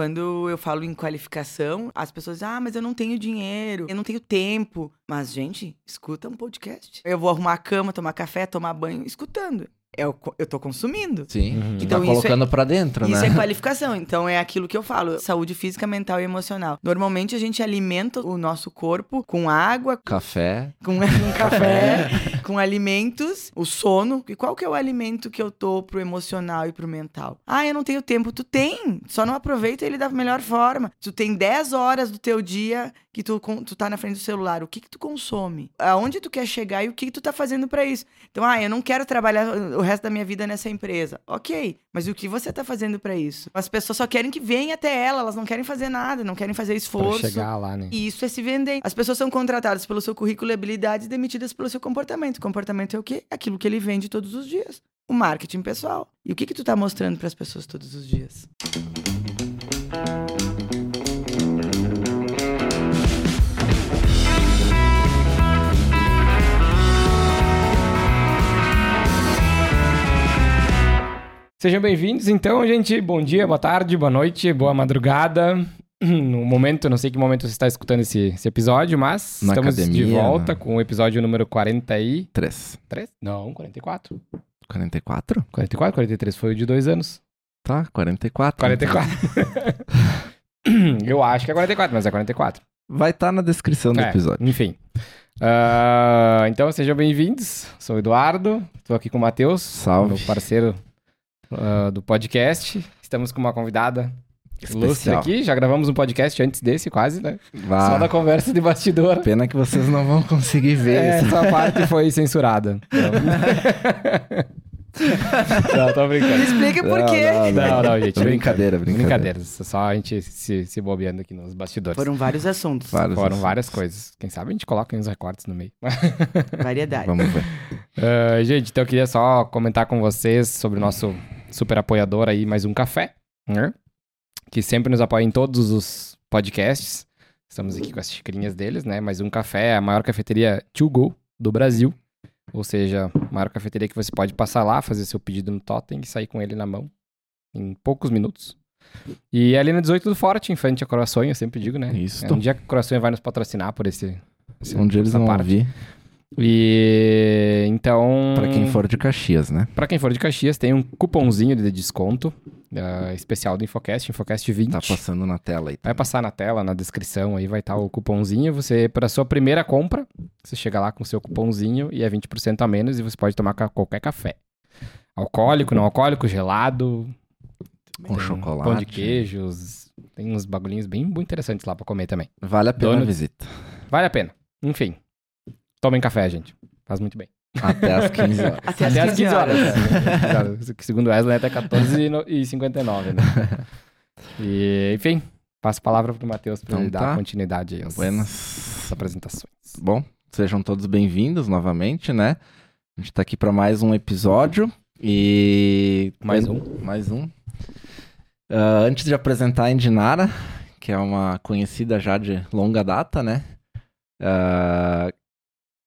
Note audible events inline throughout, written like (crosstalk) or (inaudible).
Quando eu falo em qualificação, as pessoas dizem, ah, mas eu não tenho dinheiro, eu não tenho tempo. Mas, gente, escuta um podcast. Eu vou arrumar a cama, tomar café, tomar banho, escutando. Eu, eu tô consumindo. Sim. Uhum. Então, Então, tá isso é- colocando pra dentro, Isso né? é qualificação. Então é aquilo que eu falo: saúde física, mental e emocional. Normalmente a gente alimenta o nosso corpo com água, Café. com, (laughs) com café, com alimentos, o sono. E qual que é o alimento que eu tô pro emocional e pro mental? Ah, eu não tenho tempo. Tu tem, só não aproveita ele da melhor forma. Tu tem 10 horas do teu dia que tu, tu tá na frente do celular. O que que tu consome? Aonde tu quer chegar e o que que tu tá fazendo pra isso? Então, ah, eu não quero trabalhar o resto da minha vida nessa empresa. Ok, mas o que você tá fazendo pra isso? As pessoas só querem que venha até ela, elas não querem fazer nada, não querem fazer Pra esforço. chegar lá, né? E isso é se vender. As pessoas são contratadas pelo seu currículo e habilidades e demitidas pelo seu comportamento. O comportamento é o quê? Aquilo que ele vende todos os dias. O marketing pessoal. E o que que tu tá mostrando para as pessoas todos os dias? Sejam bem-vindos, então, gente. Bom dia, boa tarde, boa noite, boa madrugada. No momento, não sei que momento você está escutando esse, esse episódio, mas Na estamos de academia, volta na- com o episódio número 43. 3. Não, 44. 44? 44, 43 foi o de dois anos. Tá, 44. 44. (laughs) Eu acho que é 44, mas é 44. Vai estar na descrição do É, episódio. Enfim. Ah, então, sejam bem-vindos. Sou o Eduardo, estou aqui com o Matheus, Salve. meu parceiro ah, do podcast. Estamos com uma convidada Especial. aqui. Já gravamos um podcast antes desse, quase, né? Vá. Só da conversa de bastidor. Pena que vocês não vão conseguir ver É, isso. essa parte foi censurada. Não, (laughs) não tô brincando. Explica por quê. Não, Não, não, gente. Brincadeira, brincadeira. Brincadeiras. Só a gente se, se bobeando aqui nos bastidores. Foram vários assuntos. Vários Foram assuntos. várias coisas. Quem sabe a gente coloca uns recortes no meio. (laughs) Variedade. Vamos ver. Ah, gente, então eu queria só comentar com vocês sobre o nosso super apoiador aí, mais um café, né? Que sempre nos apoia em todos os podcasts. Estamos aqui com as xicrinhas deles, né? Mais um café, é a maior cafeteria to go do Brasil. Ou seja, a maior cafeteria que você pode passar lá, fazer seu pedido no totem e sair com ele na mão em poucos minutos. E é ali no 18 do Forte, em frente a Corações, eu sempre digo, né? Isso. É um dia que o Corações vai nos patrocinar por esse. esse Um dia eles vão parte. ouvir. E então. Pra quem for de Caxias, né? Pra quem for de Caxias, tem um cupomzinho de desconto ah, especial do Infocast, Infocast 20. Tá passando na tela aí. Vai passar na tela, na descrição aí vai estar o cupomzinho. Você, para sua primeira compra, você chega lá com o seu cupomzinho e é 20% a menos e você pode tomar ca- qualquer café. Alcoólico, não alcoólico, gelado, Com chocolate. pão de queijos, tem uns bagulhinhos bem, interessantes lá pra comer também. Vale a pena a Donuts. visita. Vale a pena. Enfim, tomem café, gente. Faz muito bem. Até às 15 horas. Até, Até às 15 horas. É, que Segundo Wesley, até 14h59, né? (laughs) E, enfim, passo a palavra pro Matheus pra Então ele tá. dar continuidade aí às, Buenas. às apresentações. Bom, sejam todos bem-vindos novamente, né? A gente tá aqui para mais um episódio e... Mais um. Mais um. Ah, antes de apresentar a Indinara, que é uma conhecida já de longa data, né? Ah,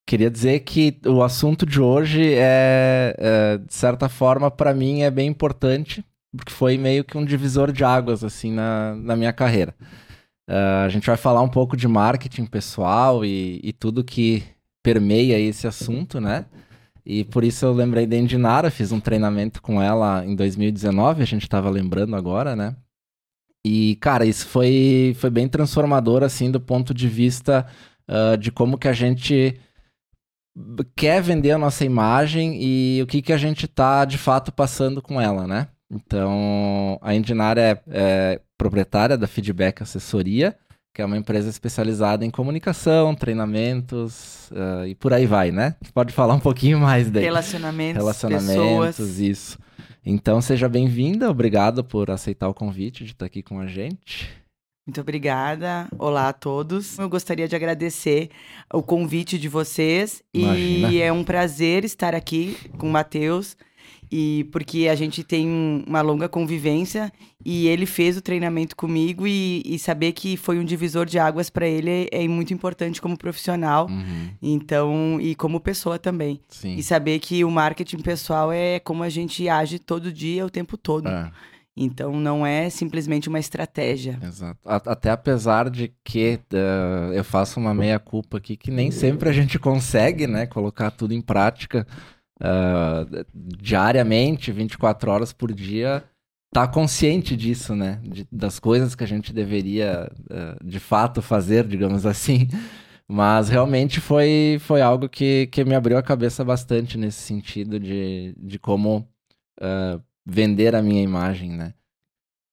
queria dizer que o assunto de hoje é, é, de certa forma, para mim é bem importante, porque foi meio que um divisor de águas, assim, na, na minha carreira. Ah, a gente vai falar um pouco de marketing pessoal e, e tudo que permeia esse assunto, né? E por isso eu lembrei da Indinara, fiz um treinamento com ela em 2019, a gente tava lembrando agora, né? E, cara, isso foi, foi bem transformador, assim, do ponto de vista ah, de como que a gente quer vender a nossa imagem e o que que a gente tá, de fato, passando com ela, né? Então, a Indinara é, é proprietária da Feedback Assessoria, que é uma empresa especializada em comunicação, treinamentos ah, e por aí vai, né? Pode falar um pouquinho mais daí. Relacionamentos, Relacionamentos, pessoas. isso. Então, seja bem-vinda, obrigado por aceitar o convite de estar aqui com a gente. Muito obrigada. Olá a todos. Eu gostaria de agradecer o convite de vocês Imagina. e é um prazer estar aqui com o Matheus e porque a gente tem uma longa convivência e ele fez o treinamento comigo e, e saber que foi um divisor de águas para ele é, é muito importante como profissional. Uhum, Então, e como pessoa também. sim. E saber que o marketing pessoal é como a gente age todo dia, o tempo todo. É. Então não é simplesmente uma estratégia. Exato. Até apesar de que eh, eu faço uma meia-culpa aqui, que nem sempre a gente consegue, né, colocar tudo em prática ah, diariamente, 24 horas por dia, tá consciente disso, né, de- das coisas que a gente deveria eh, de fato fazer, digamos (laughs) assim. Mas realmente foi, foi algo que, que me abriu a cabeça bastante nesse sentido de, de como ah, vender a minha imagem, né?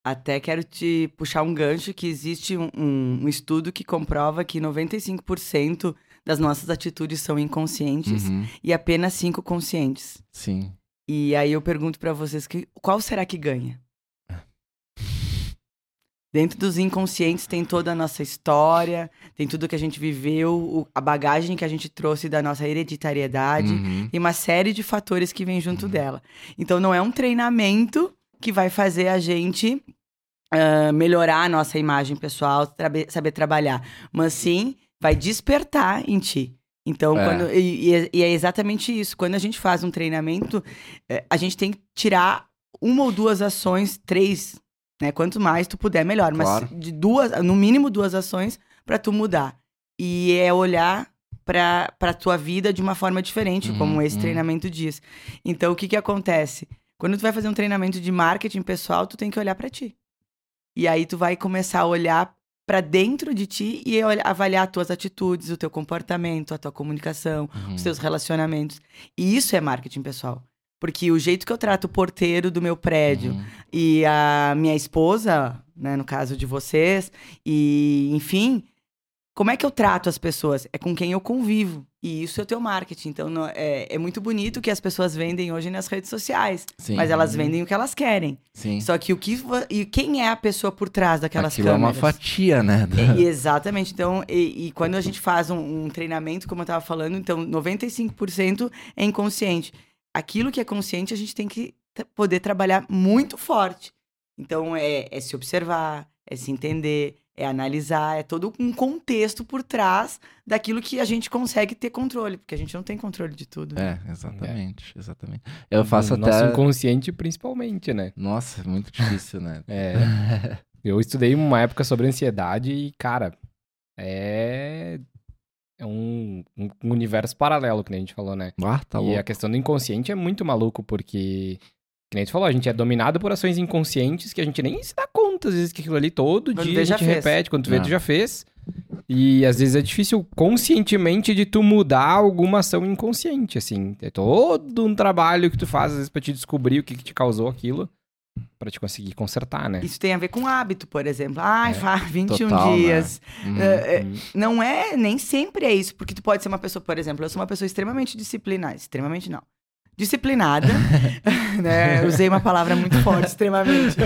Até quero te puxar um gancho que existe um, um- estudo que comprova que 95% das nossas atitudes são inconscientes Uhum, e apenas 5 conscientes. Sim. E aí eu pergunto pra vocês que qual será que ganha? Dentro dos inconscientes tem toda a nossa história, tem tudo que a gente viveu, o- a bagagem que a gente trouxe da nossa hereditariedade. Uhum. Tem uma série de fatores que vem junto dela. Então não é um treinamento que vai fazer a gente ah, melhorar a nossa imagem pessoal, trabe- saber trabalhar, mas sim vai despertar em ti. Então, É. quando, e, e é- e é exatamente isso. Quando a gente faz um treinamento, eh, a gente tem que tirar uma ou duas ações, três, né? Quanto mais tu puder, melhor. Claro. Mas de duas, no mínimo duas ações para tu mudar. E é olhar para para tua vida de uma forma diferente, Uhum, como esse uhum. treinamento diz. Então, o que que acontece? Quando tu vai fazer um treinamento de marketing pessoal, tu tem que olhar para ti. E aí tu vai começar a olhar para dentro de ti e avaliar as tuas atitudes, o teu comportamento, a tua comunicação, Uhum. os teus relacionamentos. E isso é marketing pessoal. Porque o jeito que eu trato o porteiro do meu prédio Uhum. e a minha esposa, né, no caso de vocês, e enfim, como é que eu trato as pessoas? É com quem eu convivo. E isso é o teu marketing. Então, não- é, é muito bonito o que as pessoas vendem hoje nas redes sociais. Sim. Mas elas vendem o que elas querem. Sim. Só que o que. E quem é a pessoa por trás daquelas Aquilo é uma câmeras? fatia, né? E- exatamente. Então, e, e quando a gente faz um, um treinamento, como eu estava falando, então 95% é inconsciente. Aquilo que é consciente, a gente tem que poder trabalhar muito forte. Então, é, é se observar, é se entender, é analisar, é todo um contexto por trás daquilo que a gente consegue ter controle, porque a gente não tem controle de tudo. né? É, exatamente, exatamente. Eu faço no até. Nosso inconsciente, principalmente, né? Nossa, é muito difícil, né? É. (laughs) Eu estudei uma época sobre ansiedade e, cara, é. É um, um universo paralelo, que nem a gente falou, né? Ah, tá e louco. a questão do inconsciente é muito maluco, porque. Que nem a gente falou, a gente é dominado por ações inconscientes que a gente nem se dá conta, às vezes, que aquilo ali todo Quando dia a já gente repete, quando tu vê, tu já fez. E às vezes é difícil conscientemente de tu mudar alguma ação inconsciente, assim. É todo um trabalho que tu faz, às vezes, pra te descobrir o que, que te causou aquilo, pra te conseguir consertar, né? Isso tem a ver com hábito, por exemplo. Ai, É, faz (laughs) 21 total, né? dias. Uhum. É, é, Hum. não é, nem sempre é isso, porque tu pode ser uma pessoa, por exemplo, eu sou uma pessoa extremamente disciplinada, extremamente não. Disciplinada, (laughs) (laughs) né? Usei uma palavra muito forte, extremamente.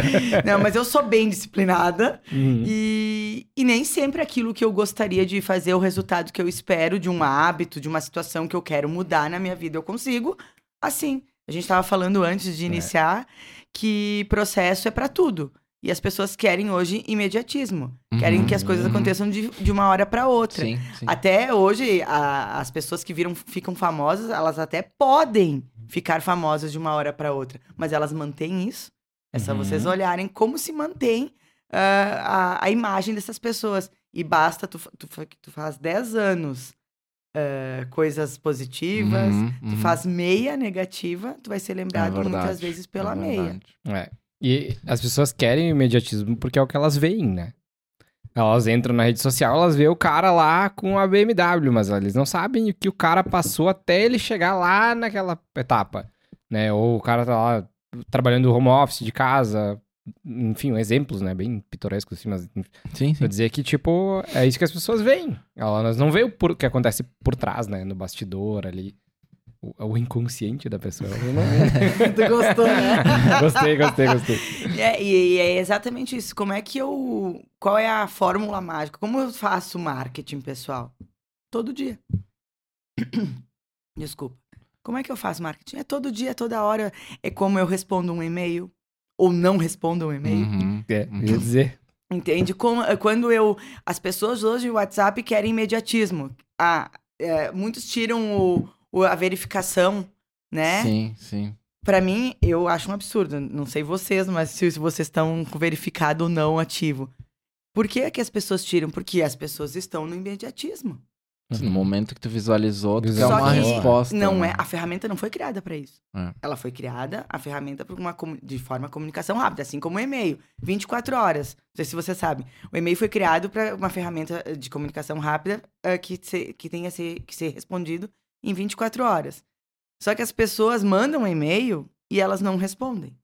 Não, mas eu sou bem disciplinada Uhum. e, e nem sempre aquilo que eu gostaria de fazer, o resultado que eu espero de um hábito, de uma situação que eu quero mudar na minha vida, eu consigo. Assim, a gente estava falando antes de iniciar que processo é para tudo. E as pessoas querem hoje imediatismo. Querem Uhum, que as coisas uhum. aconteçam de, de uma hora para outra. Sim, sim. Até hoje, a- as pessoas que viram, ficam famosas, elas até podem ficar famosas de uma hora para outra. Mas elas mantêm isso. É só Uhum. vocês olharem como se mantém ah, a, a imagem dessas pessoas. E basta, tu, tu, tu faz 10 anos ah, coisas positivas, Uhum, tu uhum. faz meia negativa, tu vai ser É lembrado muitas verdade, vezes pela é meia. É. E as pessoas querem o imediatismo porque é o que elas veem, né? Elas entram na rede social, elas veem o cara lá com a BMW, mas eles não sabem o que o cara passou até ele chegar lá naquela etapa, né? Ou o cara tá lá trabalhando home office de casa, enfim, exemplos, né? Bem pitorescos assim, mas Sim, sim. Pra dizer que, tipo, é isso que as pessoas veem. Elas não veem o por- o que acontece por trás, né? No bastidor ali. O, o inconsciente da pessoa. (laughs) Tu gostou, né? (laughs) gostei, gostei, gostei. É, e, e é exatamente isso. Como é que eu. Qual é a fórmula mágica? Como eu faço marketing pessoal? Todo dia. (coughs) Desculpa. Como é que eu faço marketing? É todo dia, é toda hora. É como eu respondo um e-mail ou não respondo um e-mail. Uhum. É, ia dizer. Entende? Como, quando eu. As pessoas hoje no WhatsApp querem imediatismo. Ah, é, muitos tiram o, o- a verificação, né? Sim, sim. Pra mim, eu acho um absurdo. Não sei vocês, mas se, se vocês estão com verificado ou não ativo. Por que, é que as pessoas tiram? Porque as pessoas estão no imediatismo. No momento que tu visualizou, tu quer Visualizou. uma Só que resposta. Não né? é, a ferramenta não foi criada pra isso. É. Ela foi criada, a ferramenta por uma de forma comunicação rápida, assim como o e-mail, 24 horas. Não sei se você sabe. O e-mail foi criado para uma ferramenta eh, de comunicação rápida eh, que, se- que tenha ser, que ser respondido em 24 horas. Só que as pessoas mandam um e-mail e elas não respondem.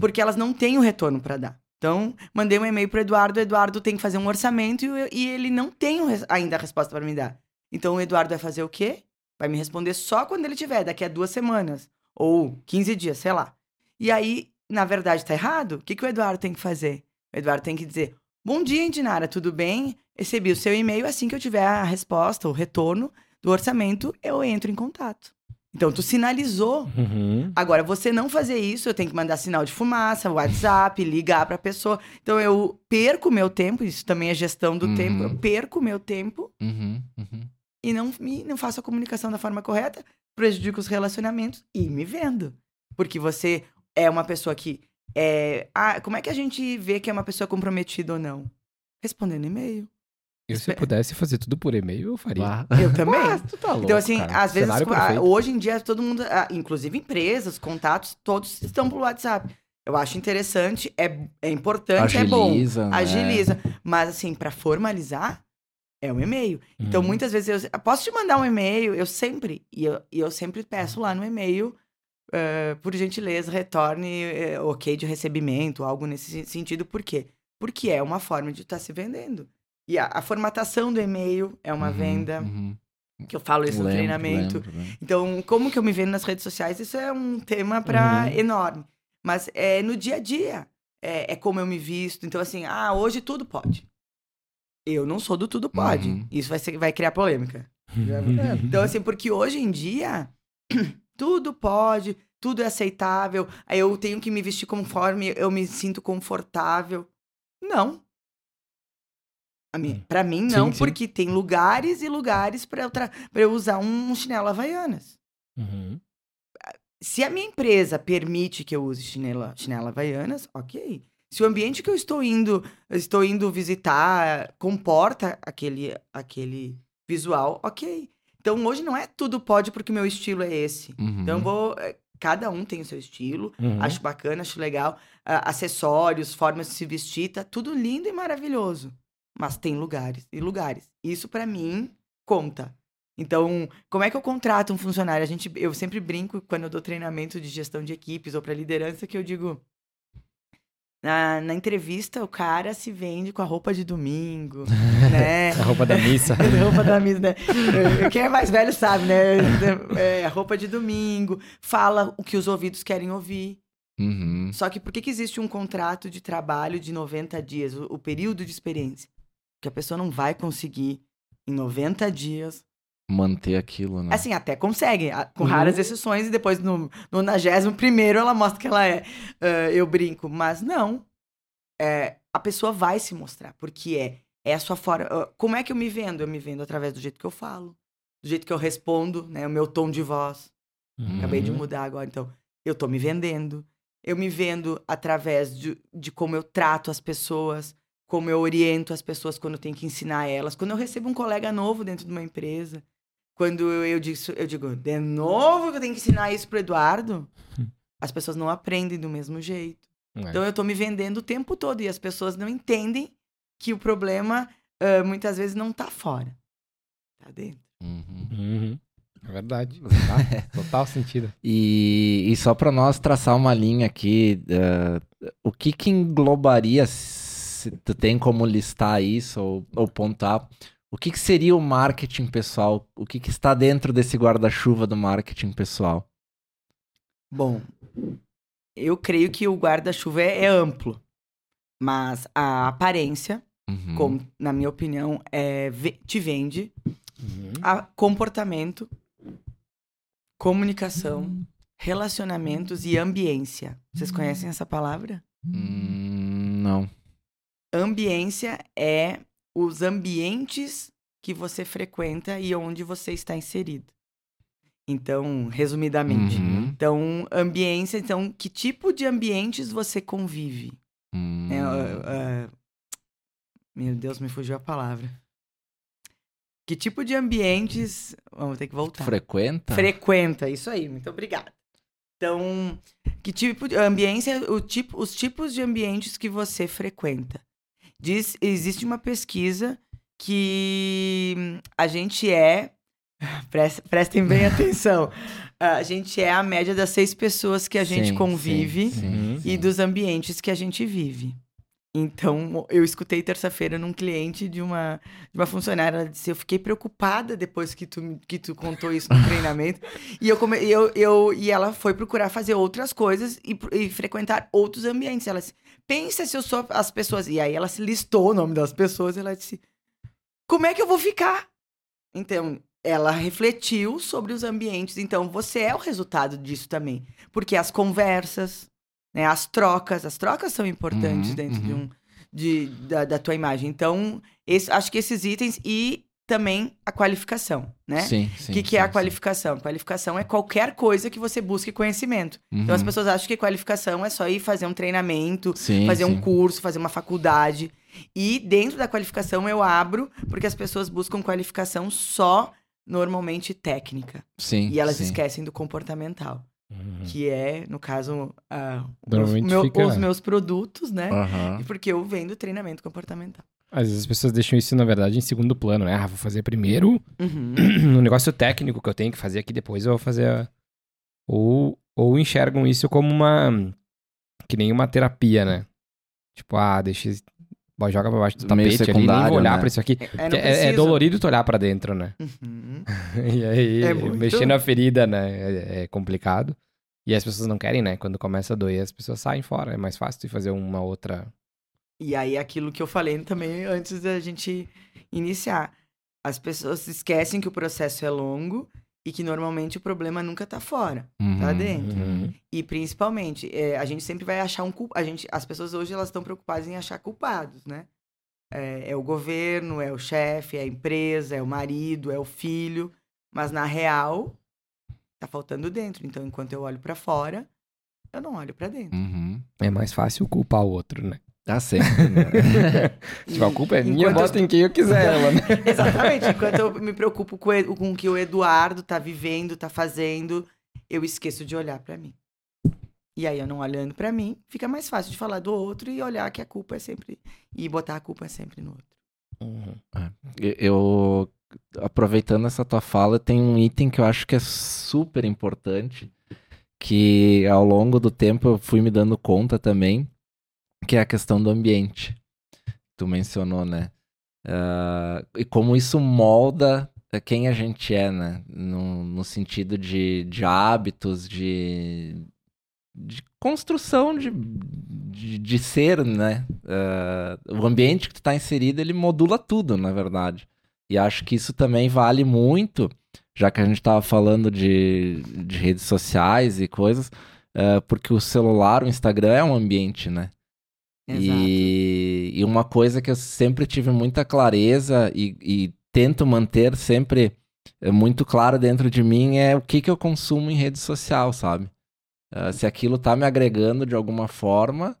Porque elas não têm o retorno para dar. Então, mandei um e-mail pro Eduardo, Eduardo tem que fazer um orçamento e, e ele não tem ainda a resposta para me dar. Então, o Eduardo vai fazer o quê? Vai me responder só quando ele tiver, daqui a duas semanas. Ou 15 dias, sei lá. E aí, na verdade, tá errado? O que, que o Eduardo tem que fazer? O Eduardo tem que dizer: Bom dia, Indinara, tudo bem? Recebi o seu e-mail. Assim que eu tiver a resposta, o retorno do orçamento, eu entro em contato. Então, tu sinalizou. Uhum. Agora, você não fazer isso, eu tenho que mandar sinal de fumaça, WhatsApp, (laughs) ligar pra pessoa. Então, eu perco meu tempo, isso também é gestão do Uhum. tempo. Eu perco meu tempo Uhum, uhum. e não, me, não faço a comunicação da forma correta, prejudico os relacionamentos e me vendo. Porque você é uma pessoa que é. Ah, como é que a gente vê que é uma pessoa comprometida ou não? Respondendo e-mail. E se eu pudesse fazer tudo por e-mail, eu faria. Bah. Eu também. Ah, tu tá louco, Então, assim, cara. às vezes, ah, hoje em dia, todo mundo, ah, inclusive empresas, contatos, todos estão pelo WhatsApp. Eu acho interessante, é, é importante, é bom. Agiliza, né? Agiliza. Mas, assim, pra formalizar, é um e-mail. Então, Uhum. muitas vezes, eu posso te mandar um e-mail, eu sempre, e eu, e eu sempre peço lá no e-mail, eh, por gentileza, retorne eh, ok de recebimento, algo nesse sentido. Por quê? Porque é uma forma de estar se vendendo. E a, a formatação do e-mail é uma Uhum, venda, uhum. que eu falo isso no Lembro, treinamento. lembro, lembro. Então, como que eu me vendo nas redes sociais, isso é um tema para Uhum. enorme. Mas é no dia a dia. É, é como eu me visto. Então, assim, ah, hoje tudo pode. Eu não sou do tudo pode. Uhum. Isso vai, ser, vai criar polêmica. (laughs) Então, assim, porque hoje em dia, (clears throat) tudo pode, tudo é aceitável. Aí eu tenho que me vestir conforme eu me sinto confortável. Não. Mim, Hum. pra mim, Sim, não, sim. porque tem lugares e lugares pra eu, eu usar um chinelo Havaianas. Uhum. Se a minha empresa permite que eu use chinela, chinela Havaianas, ok. Se o ambiente que eu estou indo, estou indo visitar comporta aquele, aquele visual, ok. Então hoje não é tudo pode porque meu estilo é esse. Uhum. Então vou. eh, Cada um tem o seu estilo, Uhum. acho bacana, acho legal. Ah, acessórios, formas de se vestir, tá tudo lindo e maravilhoso. Mas tem lugares e lugares. Isso pra mim conta. Então, como é que eu contrato um funcionário? A gente, eu sempre brinco quando eu dou treinamento de gestão de equipes ou pra liderança que eu digo na, na entrevista o cara se vende com a roupa de domingo, (laughs) né? A roupa da missa. (laughs) roupa da missa, né? Quem é mais velho sabe, né? É, roupa de domingo, fala o que os ouvidos querem ouvir. Uhum. Só que por que, que existe um contrato de trabalho de 90 dias, o, o período de experiência? Porque a pessoa não vai conseguir, em 90 dias. Manter aquilo, né? Assim, até consegue, com Uhum. raras exceções, e depois no, no 91 ela mostra que ela é. ah, eu brinco. Mas não. É, a pessoa vai se mostrar, porque é, é a sua forma. ah, como é que eu me vendo? Eu me vendo através do jeito que eu falo, do jeito que eu respondo, né? O meu tom de voz. Acabei de Uhum. mudar agora, então. Eu tô me vendendo. Eu me vendo através de, de como eu trato as pessoas, como eu oriento as pessoas quando eu tenho que ensinar elas. Quando eu recebo um colega novo dentro de uma empresa, quando eu, eu, digo, eu digo, de novo que eu tenho que ensinar isso pro Eduardo, as pessoas não aprendem do mesmo jeito. É. Então eu tô me vendendo o tempo todo e as pessoas não entendem que o problema ah, muitas vezes não tá fora. Tá dentro. Uhum. Uhum. É verdade. (laughs) Tá? (laughs) Total sentido. E, e só para nós traçar uma linha aqui, eh, o que que englobaria, se tu tem como listar isso ou, ou pontuar, o que que seria o marketing pessoal? O que que está dentro desse guarda-chuva do marketing pessoal? Bom, eu creio que o guarda-chuva é, é amplo, mas a aparência, Uhum. como na minha opinião, é, te vende, Uhum. a comportamento, comunicação, relacionamentos e ambiência. Vocês conhecem essa palavra? Hum, não. Ambiência é os ambientes que você frequenta e onde você está inserido. Então, resumidamente. Uhum. Então, ambiência, então, que tipo de ambientes você convive? Hum. né? Ah, ah, meu Deus, me fugiu a palavra. Que tipo de ambientes. Vamos ter que voltar. Frequenta? Frequenta, isso aí, muito obrigada. Então, que tipo de ambiência, o tipo, os tipos de ambientes que você frequenta. Diz, existe uma pesquisa que a gente é. (laughs) Prestem, prestem bem (laughs) atenção. A gente é a média das seis pessoas que a gente Sim, convive sim, sim, Uhum. sim. e dos ambientes que a gente vive. Então, eu escutei terça-feira num cliente de uma, de uma funcionária, ela disse, eu fiquei preocupada depois que tu, que tu contou isso no treinamento. (laughs) e, eu, come, eu, eu, e ela foi procurar fazer outras coisas e, e frequentar outros ambientes. Ela disse, pensa se eu sou as pessoas. E aí ela se listou o nome das pessoas e ela disse, como é que eu vou ficar? Então, ela refletiu sobre os ambientes. Então, você é o resultado disso também. Porque as conversas, né, as trocas, as trocas são importantes Uhum, dentro de uhum. um, de, da, da tua imagem. Então, esse- acho que esses itens e também a qualificação, né? Sim, O sim. que, que é a sim, qualificação? Qualificação é qualquer coisa que você busque conhecimento. sim. Então, as Uhum. pessoas acham que qualificação é só ir fazer um treinamento, Sim, fazer um sim. curso, fazer uma faculdade. E dentro da qualificação eu abro, porque as pessoas buscam qualificação só normalmente técnica. Sim, E elas sim. esquecem do comportamental, Uhum. que é, no caso, ah, os, meu- os meus produtos, né? E Porque eu vendo treinamento comportamental. Às vezes as pessoas deixam isso, na verdade, em segundo plano, né? Ah, vou fazer primeiro Uhum. (clears throat) no negócio técnico que eu tenho que fazer aqui, depois eu vou fazer a... Ou, ou enxergam isso como uma... Que nem uma terapia, né? Tipo, ah, deixa... Joga pra baixo do Meio tapete ali, nem vou olhar né? pra isso aqui. É, É, é precisa. dolorido tu olhar pra dentro, né? Uhum. (laughs) E aí, É muito. mexer na ferida, né? É, é complicado. E as pessoas não querem, né? Quando começa a doer, as pessoas saem fora. É mais fácil tu fazer uma outra. E aí, aquilo que eu falei também antes da gente iniciar. As pessoas esquecem que o processo é longo e que normalmente o problema nunca tá fora, tá Uhum. dentro. Uhum. E principalmente, é, a gente sempre vai achar um culpado. gente As pessoas hoje elas estão preocupadas em achar culpados, né? É, é o governo, é o chefe, é a empresa, é o marido, é o filho. Mas na real, tá faltando dentro. Então, enquanto eu olho pra fora, eu não olho pra dentro. Uhum. É mais fácil culpar o outro, né? Tá sempre, né? (laughs) Tipo, a culpa é minha, Enquanto eu bota em quem eu quiser (laughs) ela, né? Exatamente. Enquanto eu me preocupo com, o- com o que o Eduardo tá vivendo, tá fazendo, eu esqueço de olhar pra mim. E aí, eu não olhando pra mim, fica mais fácil de falar do outro e olhar que a culpa é sempre. E botar a culpa sempre no outro. Uhum. Eu, aproveitando essa tua fala, tem um item que eu acho que é super importante, que ao longo do tempo eu fui me dando conta também, que é a questão do ambiente. Tu mencionou, né? Ah, e como isso molda eh, quem a gente é, né? No, no sentido de, de hábitos, de, de construção de, de, de ser, né? Ah, o ambiente que tu tá inserido, ele modula tudo, na verdade. E acho que isso também vale muito, já que a gente tava falando de, de redes sociais e coisas, ah, porque o celular, o Instagram é um ambiente, né? E, e uma coisa que eu sempre tive muita clareza e, e tento manter sempre eh, muito claro dentro de mim é o que, que eu consumo em rede social, sabe? Ah, se aquilo tá me agregando de alguma forma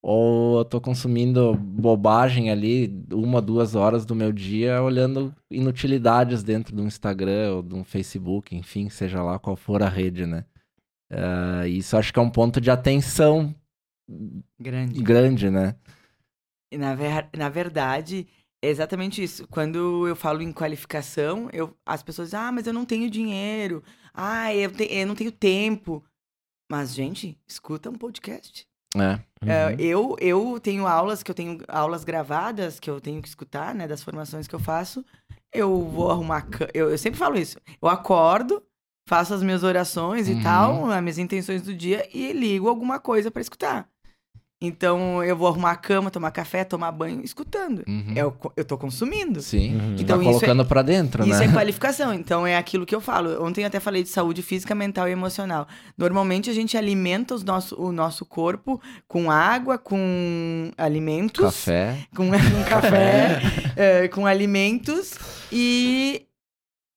ou eu tô consumindo bobagem ali uma, duas horas do meu dia olhando inutilidades dentro do Instagram ou do Facebook, enfim, seja lá qual for a rede, né? Ah, isso acho que é um ponto de atenção Grande. grande, né? Na, ver- na verdade, é exatamente isso. Quando eu falo em qualificação, eu, as pessoas dizem, ah, mas eu não tenho dinheiro. Ah, eu, te- eu não tenho tempo. Mas, gente, escuta um podcast. É. É, Uhum. eu, eu tenho aulas que eu tenho aulas gravadas que eu tenho que escutar, né? Das formações que eu faço. Eu vou arrumar. Eu, eu sempre falo isso. Eu acordo, faço as minhas orações Uhum. e tal, as minhas intenções do dia e ligo alguma coisa pra escutar. Então eu vou arrumar a cama, tomar café, tomar banho, escutando. Uhum. É o co- eu tô consumindo. Sim. Uhum. Então, tá isso é- colocando pra dentro, Isso né? é qualificação. Então é aquilo que eu falo. Ontem eu até falei de saúde física, mental e emocional. Normalmente a gente alimenta os nosso, o nosso corpo com água, com alimentos, Café. com, (laughs) com café, eh, (laughs) com alimentos e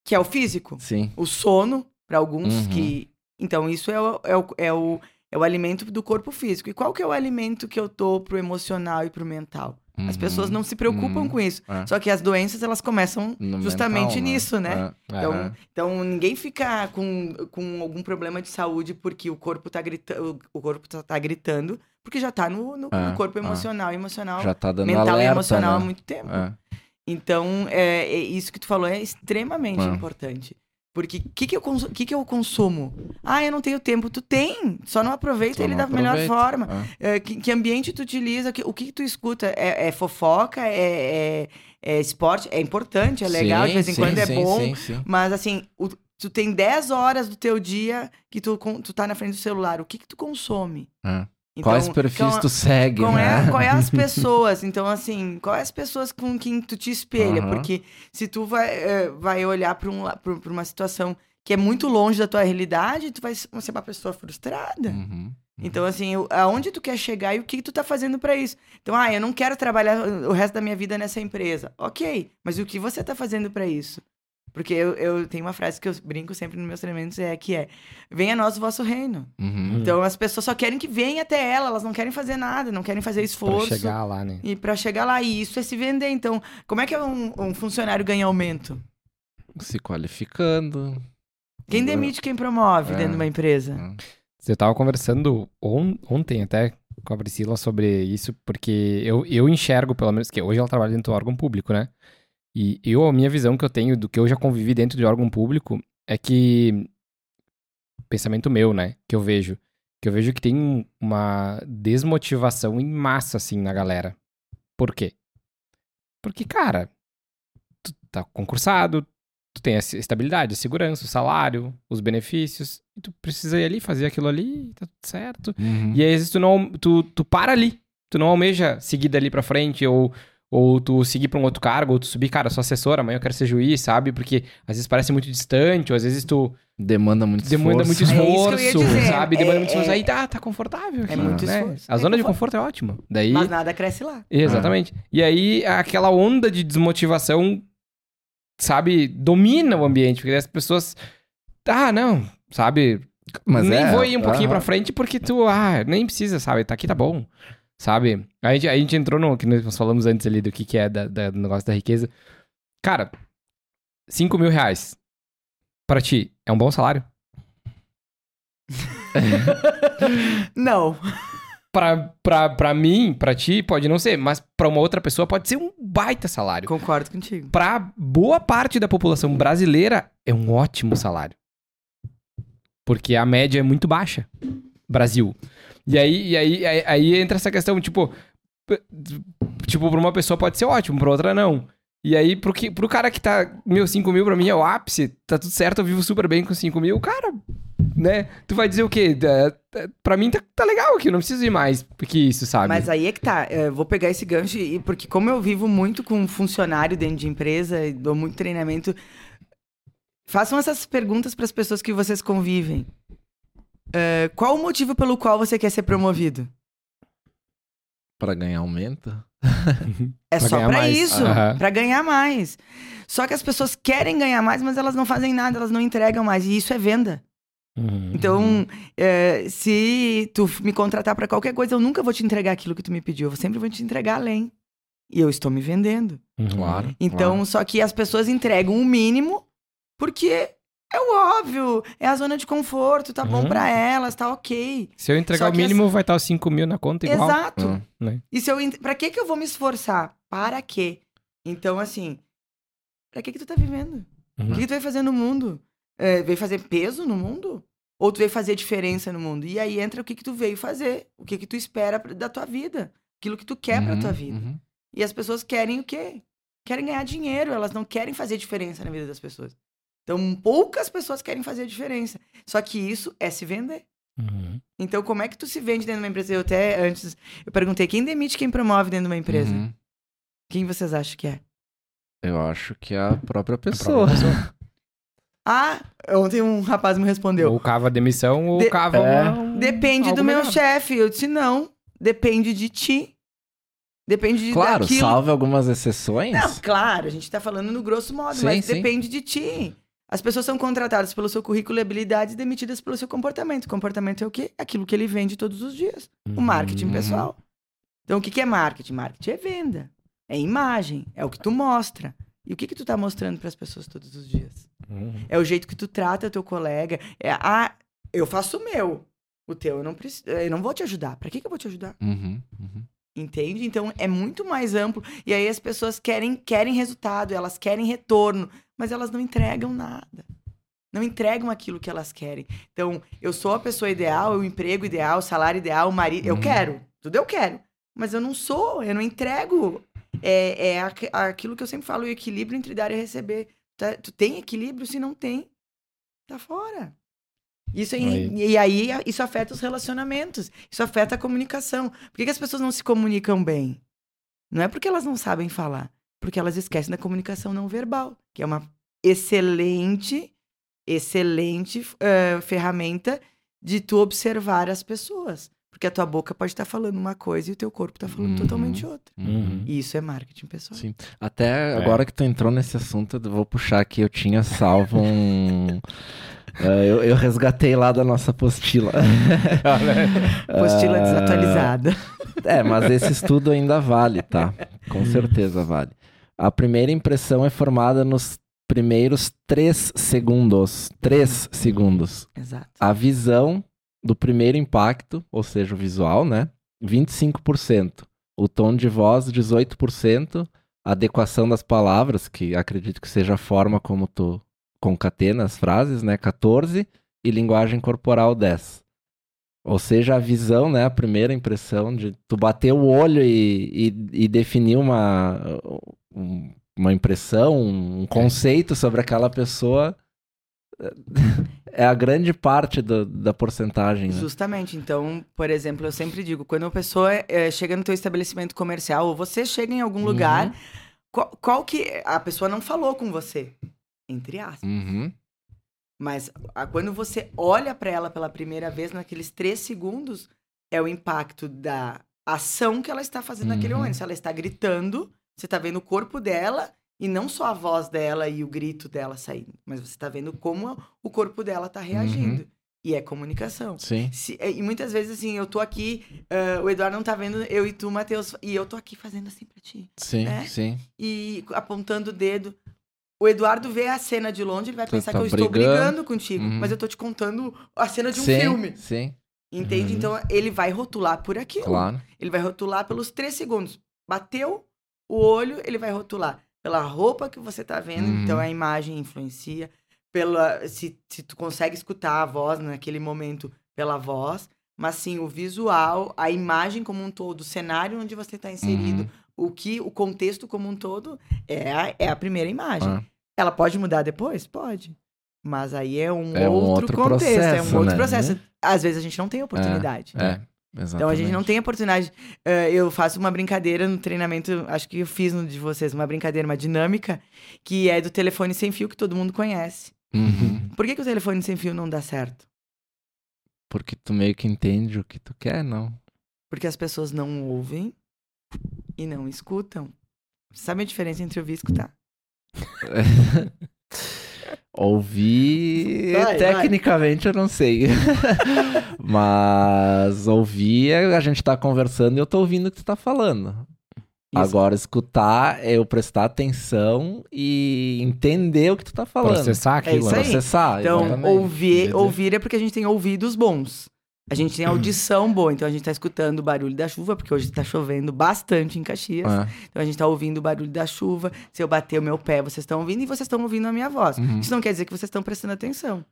que é o físico. Sim. O sono, Para alguns Uhum. que. Então, isso é o, é, o, é, o, é o alimento do corpo físico. E qual que é o alimento que eu tô pro emocional e pro mental? As pessoas não se preocupam Uhum. com isso. É. Só que as doenças, elas começam No justamente mental, nisso, né? É. Então, Aham. então ninguém fica com, com algum problema de saúde porque o corpo tá gritando, o corpo tá, tá gritando, porque já tá no, no, É, no corpo é. emocional, emocional, Já tá dando mental alerta, e emocional né? há muito tempo. É. Então, é, é isso que tu falou é extremamente É. importante. Porque o que, que, eu consu- que, que eu consumo? Ah, eu não tenho tempo. Tu tem, só não aproveita Só ele não da melhor aproveita. forma. É. É, que, que ambiente tu utiliza? Que- o que, que tu escuta? É, é fofoca? É, é- é esporte? É importante, é legal, de Sim, vez em sim, quando é sim, bom. sim, sim. Mas assim, o- tu tem 10 horas do teu dia que tu, tu tá na frente do celular. O que, que tu consome? É. Então, Quais perfis então, tu segue, qual né? é, qual é as (laughs) pessoas? Então, assim, qual é as pessoas com quem tu te espelha? Aham. Porque se tu vai, eh, vai olhar para um, pra uma situação que é muito longe da tua realidade, tu vai ser uma pessoa frustrada. Uhum. Então, assim, aonde tu quer chegar e o que que tu tá fazendo para isso? Então, ah, eu não quero trabalhar o resto da minha vida nessa empresa. Ok, mas o que você tá fazendo para isso? Porque eu, eu tenho uma frase que eu brinco sempre nos meus treinamentos, é que é, venha a nós o vosso reino. Uhum. Então, as pessoas só querem que venha até ela, elas não querem fazer nada, não querem fazer Pra esforço. chegar lá, né? E para chegar lá, e isso é se vender. Então, como é que um, um funcionário ganha aumento? Se qualificando. Quem demite, quem promove É. dentro de uma empresa? Eu tava conversando on- ontem até com a Priscila sobre isso, porque eu, eu enxergo, pelo menos, que hoje ela trabalha dentro do órgão público, né? E eu, a minha visão que eu tenho do que eu já convivi dentro de órgão público é que. Pensamento meu, né? Que eu vejo. Que eu vejo que tem um- uma desmotivação em massa, assim, na galera. Por quê? Porque, cara, tu tá concursado, tu tem a estabilidade, a segurança, o salário, os benefícios, e tu precisa ir ali, fazer aquilo ali, tá tudo certo. Uhum. E aí, às vezes, tu, não, tu, tu para ali. Tu não almeja seguir dali pra frente, ou, ou tu seguir pra um outro cargo, ou tu subir, cara, eu sou assessor, amanhã eu quero ser juiz, sabe? Porque às vezes parece muito distante, ou às vezes tu Demanda muito demanda muito esforço. É esforço, dizer. sabe? Demanda É- muito esforço. é- Aí tá, tá confortável aqui, muito né? esforço. A É zona de conforto. conforto é ótima. Daí... Mas nada cresce lá. Exatamente. E aí, aquela onda de desmotivação, sabe, domina o ambiente, porque as pessoas. Ah, não, sabe? Mas nem é, vou ir um pouquinho aham. pra frente porque tu, ah, nem precisa, sabe? Tá aqui, tá bom. Sabe? A gente, a gente entrou no que nós falamos antes ali do que, que é da, da- do negócio da riqueza. Cara, 5 mil reais pra ti é um bom salário? (laughs) Não. Pra, pra, pra mim, pra ti, pode não ser, mas pra uma outra pessoa pode ser um baita salário. Concordo contigo. Pra boa parte da população brasileira, é um ótimo salário. Porque a média é muito baixa. Brasil. E aí, e aí, aí, aí entra essa questão, tipo... Tipo, pra uma pessoa pode ser ótimo, pra outra não. E aí, pro, que, pro cara que tá... Meu, 5 mil pra mim é o ápice. Tá tudo certo, eu vivo super bem com 5 mil. Cara, né? Tu vai dizer o quê? Da- da- Pra mim tá, tá legal aqui, eu não preciso ir mais que isso, sabe? Mas aí é que tá. Eu vou pegar esse gancho e porque como eu vivo muito com funcionário dentro de empresa e dou muito treinamento, façam essas perguntas para as pessoas que vocês convivem. É, qual o motivo pelo qual você quer ser promovido? Pra ganhar aumento. É Pra só mais. isso, Aham. pra ganhar mais. Só que as pessoas querem ganhar mais, mas elas não fazem nada, elas não entregam mais e isso é venda. Uhum. Então, é, se tu me contratar pra qualquer coisa, eu nunca vou te entregar aquilo que tu me pediu. Eu sempre vou te entregar além. E eu estou me vendendo. Uhum. Claro. Então, claro. só que as pessoas entregam o mínimo porque é o óbvio, é a zona de conforto, tá bom Uhum. pra elas, tá ok. Se eu entregar o mínimo, vai estar os 5 mil na conta igual. Exato. Né? E se eu, pra que que eu vou me esforçar? Para quê? Então, assim, pra que que tu tá vivendo? Uhum. O que, que tu veio fazer no mundo? É, veio fazer peso no mundo? Ou tu veio fazer diferença no mundo? E aí entra o que, que tu veio fazer, o que, que tu espera pra- da tua vida, aquilo que tu quer pra Uhum, tua vida. uhum. E as pessoas querem o quê? Querem ganhar dinheiro, elas não querem fazer diferença na vida das pessoas. Então, poucas pessoas querem fazer a diferença. Só que isso é se vender. Uhum. Então, como é que tu se vende dentro de uma empresa? Eu até antes, eu perguntei, quem demite quem promove dentro de uma empresa? Uhum. Quem vocês acham que é? Eu acho que é a própria A pessoa. própria pessoa. (laughs) Ah, ontem um rapaz me respondeu. Ou cava demissão, ou De- cava É. um- Depende do meu chefe. Eu disse, não. Depende de ti. Depende de Claro, daquilo. salve algumas exceções. Não, claro, a gente tá falando no grosso modo, Sim, mas sim. depende de ti. As pessoas são contratadas pelo seu currículo e habilidades e demitidas pelo seu comportamento. Comportamento é o quê? Aquilo que ele vende todos os dias. O marketing Uhum. pessoal. Então, o que, é marketing? Marketing é venda. É imagem. É o que tu mostra. E o que, que tu tá mostrando para as pessoas todos os dias? Uhum. É o jeito que tu trata teu colega. É, ah, eu faço o meu. O teu eu não preciso. Eu não vou te ajudar. Pra que, que eu vou te ajudar? Uhum, uhum. Entende? Então é muito mais amplo. E aí as pessoas querem, querem resultado, elas querem retorno, mas elas não entregam nada. Não entregam aquilo que elas querem. Então, eu sou a pessoa ideal, o emprego ideal, o salário ideal, o marido. Eu Uhum. quero. Tudo eu quero. Mas eu não sou, eu não entrego. É, é aqu- aquilo que eu sempre falo, o equilíbrio entre dar e receber. Tá- Tu tem equilíbrio? Se não tem, tá fora. Isso aí, Aí. E aí isso afeta os relacionamentos, isso afeta a comunicação. Por que, que as pessoas não se comunicam bem? Não é porque elas não sabem falar, porque elas esquecem da comunicação não verbal, que é uma excelente, excelente eh, ferramenta de tu observar as pessoas. Porque a tua boca pode estar falando uma coisa e o teu corpo está falando Uhum. totalmente outra. Uhum. E isso é marketing pessoal. Sim. Até É. agora que tu entrou nesse assunto, eu vou puxar aqui. Eu tinha salvo um. (laughs) Eh, eu, eu resgatei lá da nossa apostila. (laughs) Apostila Ah, desatualizada. É, mas esse estudo ainda vale, tá? Com certeza vale. A primeira impressão é formada nos primeiros três segundos. Três segundos. Exato. A visão do primeiro impacto, ou seja, o visual, né? 25%. O tom de voz, 18%. A adequação das palavras, que acredito que seja a forma como tu concatena as frases, né? 14%. E linguagem corporal, 10%. Ou seja, a visão, né? A primeira impressão de tu bater o olho e, e, e definir uma, um- uma impressão, um conceito sobre aquela pessoa (laughs) é a grande parte do- da porcentagem, né? Justamente. Então, por exemplo, eu sempre digo, quando uma pessoa eh, chega no teu estabelecimento comercial ou você chega em algum lugar, Uhum. qual, qual que a pessoa não falou com você? Entre aspas. Uhum. Mas a- quando você olha pra ela pela primeira vez, naqueles três segundos, é o impacto da ação que ela está fazendo naquele Uhum. momento. Se ela está gritando, você tá vendo o corpo dela e não só a voz dela e o grito dela saindo, mas você tá vendo como o corpo dela tá reagindo. E é comunicação. Sim. Se- e muitas vezes, assim, eu tô aqui, ah, o Eduardo não tá vendo, eu e tu, Matheus, e eu tô aqui fazendo assim pra ti. Sim, É? sim. E apontando o dedo. O Eduardo vê a cena de longe, ele vai Tu pensar tá que eu estou brigando. brigando contigo. Uhum. Mas eu tô te contando a cena de um sim, filme. Sim, Entende? Uhum. Então ele vai rotular por aquilo. claro. Ele vai rotular pelos três segundos. Bateu o olho, ele vai rotular pela roupa que você tá vendo. Uhum. Então a imagem influencia. Pela, se, se tu consegue escutar a voz naquele momento pela voz. Mas sim, o visual, a imagem como um todo, o cenário onde você está inserido, Uhum. o que, o contexto como um todo, é a, é a primeira imagem. Ah, Ela pode mudar depois? Pode. Mas aí é um, É um outro, outro contexto, é um processo, outro né? processo. Às vezes a gente não tem oportunidade. é, exatamente. Então a gente não tem oportunidade. Eh, eu faço uma brincadeira no treinamento, acho que eu fiz no de vocês, uma brincadeira, uma dinâmica, que é do telefone sem fio que todo mundo conhece. Uhum. Por que, que o telefone sem fio não dá certo? Porque tu meio que entende o que tu quer, não? Porque as pessoas não ouvem e não escutam. Sabe a diferença entre ouvir e escutar? (laughs) Ouvir, Vai, vai. tecnicamente eu não sei. (laughs) Mas ouvir, é a gente tá conversando e eu tô ouvindo o que tu tá falando. Isso. Agora, escutar é eu prestar atenção e entender o que tu tá falando. Processar aquilo. isso né? aí. Processar, Então, exatamente. ouvir, ouvir é porque a gente tem ouvidos bons. A gente tem audição boa, então a gente tá escutando o barulho da chuva, porque hoje tá chovendo bastante em Caxias. é. Então a gente tá ouvindo o barulho da chuva. Se eu bater o meu pé, vocês estão ouvindo e vocês estão ouvindo a minha voz. Uhum. Isso não quer dizer que vocês estão prestando atenção.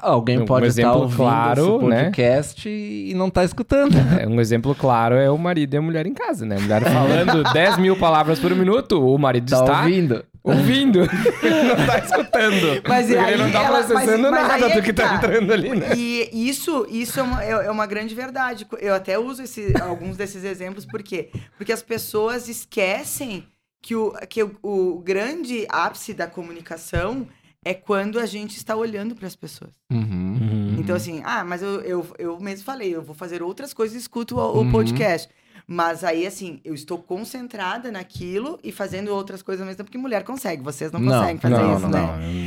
Alguém Um pode estar exemplo ouvindo claro, esse né? podcast e não tá escutando. (laughs) É, Um exemplo claro é o marido e a mulher em casa, né? A mulher falando (laughs) 10 mil palavras por minuto, o marido Tá está ouvindo? ouvindo, (laughs) não tá escutando. Mas aí ele não tá ela- mas- processando mas nada é do que que tá tá. entrando ali, né? E isso, isso é, uma, é é uma grande verdade. Eu até uso esse- alguns desses exemplos, por quê? Porque as pessoas esquecem que o, que o, o grande ápice da comunicação é quando a gente está olhando para as pessoas. Uhum. Então, assim, ah, mas eu, eu, eu mesmo falei, eu vou fazer outras coisas e escuto o, o Uhum. podcast. Mas aí, assim, eu estou concentrada naquilo e fazendo outras coisas ao mesmo tempo, porque mulher consegue, vocês não, Não, conseguem fazer não, isso, não, né?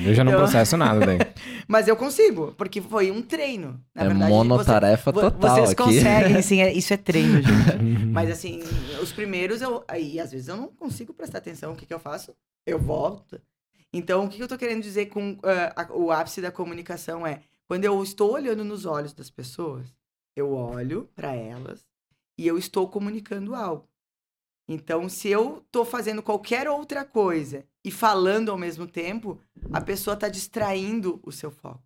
não. Eu já não Eu- processo nada daí. (laughs) Mas eu consigo, porque foi um treino. Na é verdade, monotarefa vo- total Vocês aqui. conseguem, sim, é- isso é treino, gente. (laughs) Mas assim, os primeiros eu. Aí às vezes eu não consigo prestar atenção. O que, que eu faço? Eu volto. Então, o que, eu tô querendo dizer com ah, a- o ápice da comunicação é quando eu estou olhando nos olhos das pessoas, eu olho para elas e eu estou comunicando algo. Então, se eu tô fazendo qualquer outra coisa e falando ao mesmo tempo, a pessoa tá distraindo o seu foco.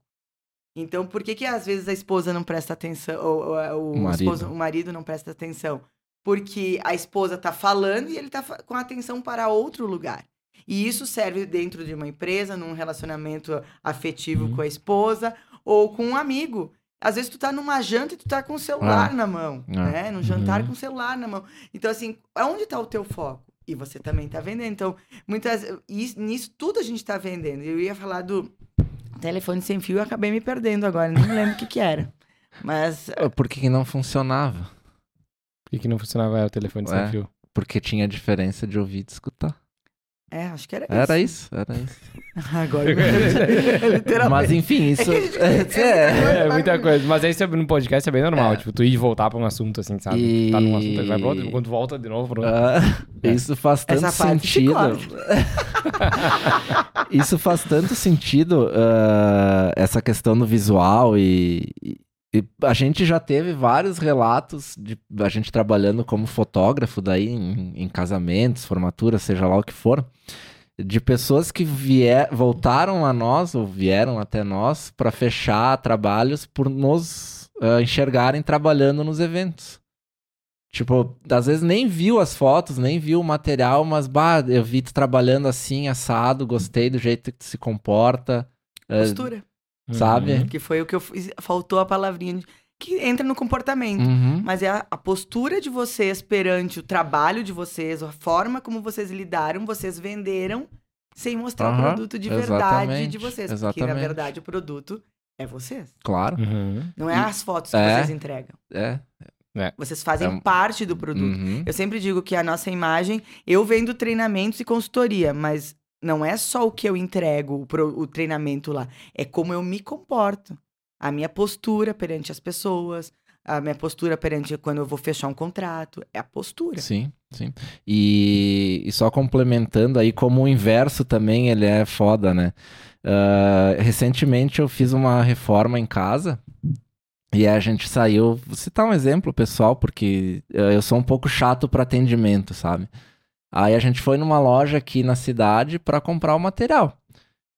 Então, por que que às vezes a esposa não presta atenção, ou, ou, ou O marido. esposo- o marido não presta atenção? Porque a esposa tá falando e ele tá fa- com a atenção para outro lugar. E isso serve dentro de uma empresa, num relacionamento afetivo Uhum. com a esposa ou com um amigo. Às vezes tu tá numa janta e tu tá com o celular na mão, É. né? Num jantar Uhum. com o celular na mão. Então, assim, aonde tá o teu foco? E você também tá vendendo. Então, muitas... Isso, nisso tudo a gente tá vendendo. Eu ia falar do telefone sem fio e acabei me perdendo agora. Nem lembro o que que era. Mas... Por que, que não funcionava? Por que, que não funcionava o telefone sem fio? Porque tinha diferença de ouvir e de escutar. É, acho que era, Era isso. isso, era isso. (laughs) Agora, (laughs) literalmente. Mas enfim, isso. É a gente- (laughs) é, É, muita coisa. Mas aí no podcast é bem normal. É. Tipo, tu ir e voltar pra um assunto assim, sabe? E- Tá num assunto, aí vai pra outro. Quando volta de novo pro outro. Ah, isso faz tanto Essa sentido. isso faz tanto sentido, ah, essa questão do visual e, e- a gente já teve vários relatos de a gente trabalhando como fotógrafo daí em, em casamentos, formaturas, seja lá o que for, de pessoas que vier, voltaram a nós ou vieram até nós para fechar trabalhos por nos ah, enxergarem trabalhando nos eventos. Tipo, às vezes nem viu as fotos, nem viu o material, mas, bah, eu vi tu trabalhando assim, assado, gostei do jeito que tu se comporta. eh, Postura. sabe? Uhum. Que foi o que eu fiz. Faltou a palavrinha de- que entra no comportamento. uhum, Mas é a, a postura de vocês perante o trabalho de vocês, a forma como vocês lidaram, vocês venderam sem mostrar o produto de verdade exatamente, de vocês. Porque, exatamente. na verdade, o produto é vocês. Claro. Uhum. Não é E- as fotos que é. vocês entregam. É. Vocês fazem É um- parte do produto. uhum, Eu sempre digo que a nossa imagem, eu vendo treinamentos e consultoria, mas não é só o que eu entrego, o, o treinamento lá, é como eu me comporto. A minha postura perante as pessoas, a minha postura perante quando eu vou fechar um contrato, é a postura. Sim, sim. E, e só complementando aí, como o inverso também ele é foda, né? Ah, recentemente eu fiz uma reforma em casa e a gente saiu. Vou citar um exemplo, pessoal, porque ah, eu sou um pouco chato para atendimento, sabe? Aí a gente foi numa loja aqui na cidade para comprar o material.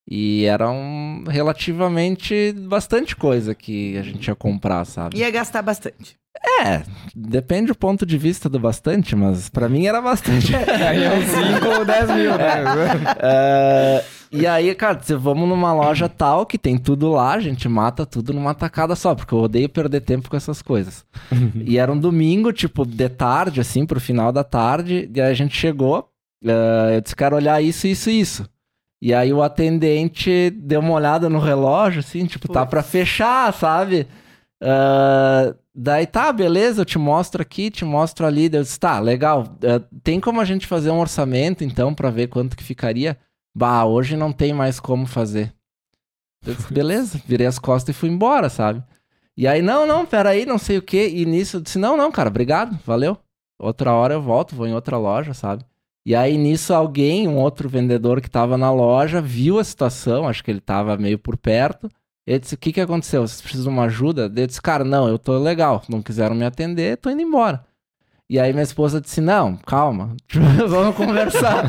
E era um, relativamente bastante coisa que a gente ia comprar, sabe? Ia gastar bastante. É, depende do ponto de vista do bastante, mas pra mim era bastante. (laughs) Aí é uns 5 ou 10 mil, né? (laughs) É, e aí, cara, você vamos numa loja tal que tem tudo lá, a gente mata tudo numa tacada só, porque eu odeio perder tempo com essas coisas. (laughs) e era um domingo, tipo, de tarde, assim, pro final da tarde, e aí a gente chegou, é, eu disse, quero olhar isso, isso e isso. E aí o atendente deu uma olhada no relógio, assim, tipo, tá Putz. pra fechar, sabe? Ah, daí tá, beleza, eu te mostro aqui, te mostro ali. Eu disse, tá, legal. Ah, tem como a gente fazer um orçamento, então, pra ver quanto que ficaria? Bah, hoje não tem mais como fazer. Eu disse, beleza, virei as costas e fui embora, sabe? E aí, não, não, peraí, não sei o quê. E nisso eu disse, não, não, cara, obrigado, valeu. Outra hora eu volto, vou em outra loja, sabe? E aí nisso alguém, um outro vendedor que tava na loja, viu a situação, acho que ele tava meio por perto. Ele disse, o que que aconteceu? Vocês precisam de uma ajuda? Eu disse, cara, não, eu tô legal, não quiseram me atender, tô indo embora. E aí minha esposa disse, não, calma, (laughs) vamos conversar.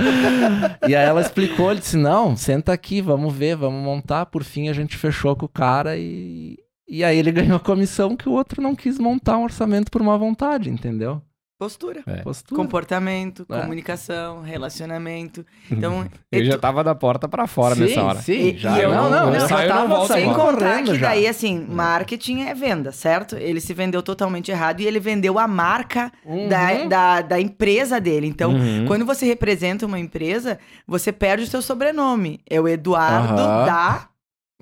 e aí ela explicou, ele disse, não, senta aqui, vamos ver, vamos montar. Por fim a gente fechou com o cara e... E aí ele ganhou a comissão que o outro não quis montar um orçamento por má vontade, entendeu? Postura. É. Postura. Comportamento, É. comunicação, relacionamento. Então, (laughs) Eu e já tava da porta pra fora sim, nessa hora. Sim, E- já. e eu não, não- eu eu saio, já não tava Sem contar correndo que já. daí, assim, marketing é venda, certo? Ele se vendeu totalmente errado e ele vendeu a marca Uhum. da, da, da empresa dele. Então, Uhum. quando você representa uma empresa, você perde o seu sobrenome. É o Eduardo Aham. da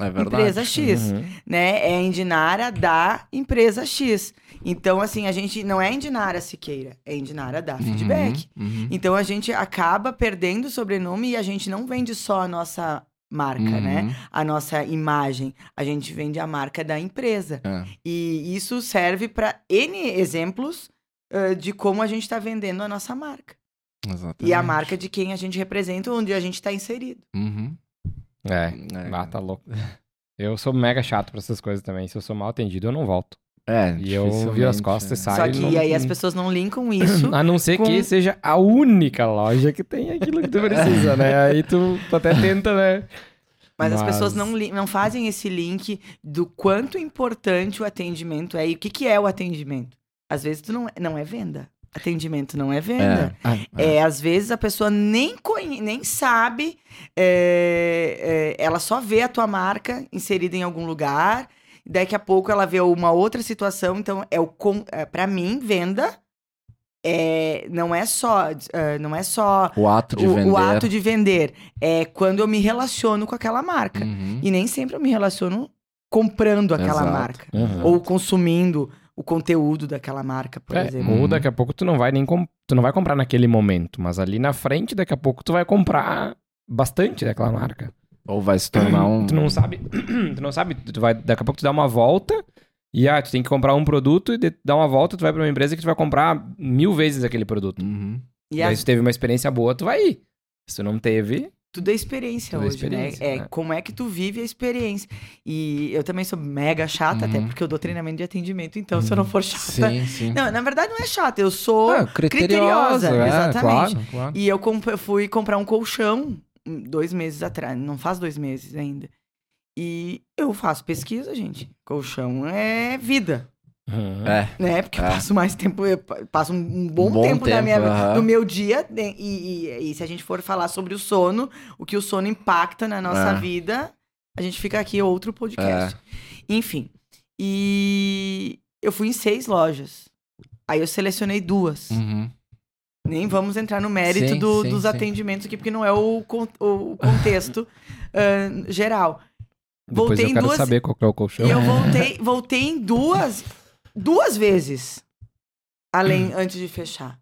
É verdade. empresa X, Uhum. né? É a Indinara da empresa X. Então, assim, a gente não é Indinara Siqueira, é Indinara da Feedback. Uhum, uhum. Então a gente acaba perdendo o sobrenome e a gente não vende só a nossa marca, né? Uhum. A nossa imagem. A gente vende a marca da empresa. É. E isso serve para N exemplos ah, de como a gente está vendendo a nossa marca. Exatamente. E a marca de quem a gente representa, onde a gente está inserido. Uhum. É, É. ah, tá louco. Eu sou mega chato pra essas coisas também. Se eu sou mal atendido, eu não volto. É, E eu viro as costas e é. saio. Só que não- aí as pessoas não linkam (laughs) isso. A não ser com- que seja a única loja que tem aquilo que tu (laughs) precisa, né? Aí tu, tu até tenta, né? Mas, as Mas- pessoas não, não fazem esse link do quanto importante o atendimento é. E o que, que é o atendimento? Às vezes tu não, não é venda. Atendimento não é venda. É. É. É, às vezes a pessoa nem, conhe- nem sabe, é, é, ela só vê a tua marca inserida em algum lugar, daqui a pouco ela vê uma outra situação, então é o con- é, para mim venda é, não é só não é só O ato de o, vender. o ato de vender, é quando eu me relaciono com aquela marca. Uhum. E nem sempre eu me relaciono comprando aquela Exato. marca ou consumindo o conteúdo daquela marca, por É, exemplo. ou Uhum. daqui a pouco tu não vai nem tu não vai comprar naquele momento, mas ali na frente daqui a pouco tu vai comprar bastante daquela marca. Ou vai se tornar um. Tu não sabe, (clears throat) tu não sabe, tu vai daqui a pouco tu dá uma volta e ah, tu tem que comprar um produto e de- dá uma volta, tu vai pra uma empresa que tu vai comprar mil vezes aquele produto. Uhum. E aí às se tu teve uma experiência boa, tu vai ir. Se tu não teve, Tudo é experiência Tudo é hoje, experiência, né? É né? como é que tu vive a experiência. E eu também sou mega chata, até Uhum. porque eu dou treinamento de atendimento, então se eu não for chata. Sim, sim. Não, na verdade não é chata, eu sou Ah, criteriosa. é, exatamente. Claro, claro. E eu eu fui comprar um colchão dois meses atrás, não faz dois meses ainda. E eu faço pesquisa, gente. Colchão é vida, É. né? Porque eu É. passo mais tempo, eu pa- passo um, bom, Um bom tempo, da tempo, minha, aham. do meu dia. né? E, e- e se a gente for falar sobre o sono, o que o sono impacta na nossa É. vida, a gente fica aqui outro podcast. Enfim. E eu fui em seis lojas. Aí eu selecionei duas. Uhum. Nem vamos entrar no mérito Sim, do- sim, dos sim. atendimentos aqui, porque não é o, con- o contexto (laughs) ah, geral. Depois Voltei eu em quero duas- saber qual que é o colchão. E eu voltei, (laughs) voltei em duas, duas vezes, além, antes de fechar.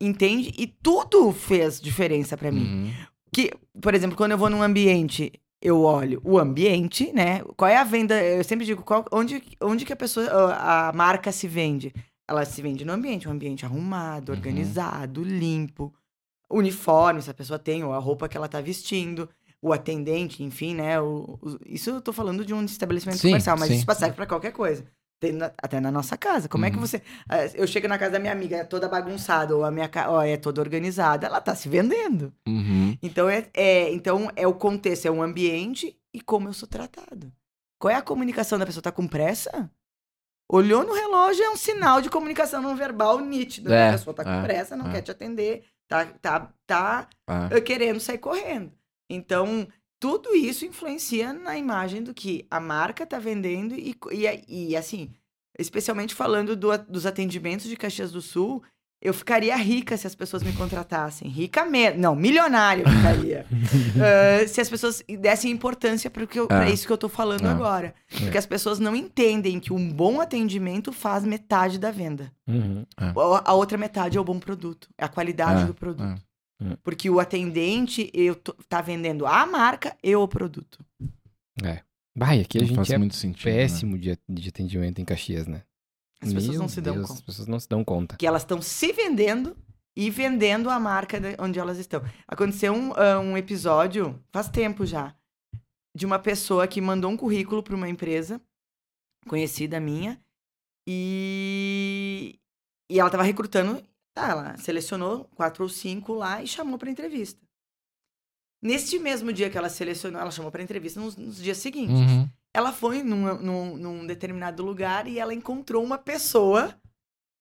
Entende? E tudo fez diferença pra mim. Uhum. Que, por exemplo, quando eu vou num ambiente, eu olho o ambiente, né? Qual é a venda? Eu sempre digo, qual- onde, onde que a pessoa, a marca se vende? Ela se vende no ambiente, um ambiente arrumado, Uhum. organizado, limpo, uniforme, se a pessoa tem, ou a roupa que ela tá vestindo, o atendente, enfim, né? O, o- isso eu tô falando de um estabelecimento Sim, comercial, mas sim. isso serve pra qualquer coisa. Na- até na nossa casa. Como é que Uhum. você. ah, Eu chego na casa da minha amiga, é toda bagunçada, ou a minha casa é toda organizada, ela tá se vendendo. Uhum. Então é, é- então é o contexto, é o ambiente e como eu sou tratado. Qual é a comunicação da pessoa? Tá com pressa? Olhou no relógio, é um sinal de comunicação não verbal nítido. É, a pessoa tá com é, pressa, não é. quer te atender, tá, tá, tá É. querendo sair correndo. Então, tudo isso influencia na imagem do que a marca tá vendendo e, e, e, assim, especialmente falando do- dos atendimentos de Caxias do Sul, eu ficaria rica se as pessoas me contratassem. Rica mesmo. Não, milionária eu ficaria. (laughs) Ah, se as pessoas dessem importância para É. isso que eu tô falando É. agora. Porque as pessoas não entendem que um bom atendimento faz metade da venda. Uhum. A a outra metade é o bom produto. É a qualidade É, do produto. É. Hum. Porque o atendente eu tô- tá vendendo a marca e o produto. Vai, aqui a Não gente faz é muito sentido. né? péssimo de, de atendimento em Caxias, né? As pessoas Meu não se dão Deus, conta. As pessoas não se dão conta. Que elas estão se vendendo e vendendo a marca de- onde elas estão. Aconteceu um, ah, um episódio, faz tempo já, de uma pessoa que mandou um currículo para uma empresa conhecida minha e, e ela estava recrutando. Tá, ela selecionou quatro ou cinco lá e chamou para entrevista. Neste mesmo dia que ela selecionou, ela chamou para entrevista nos, nos dias seguintes. Uhum. Ela foi num, num, num determinado lugar e ela encontrou uma pessoa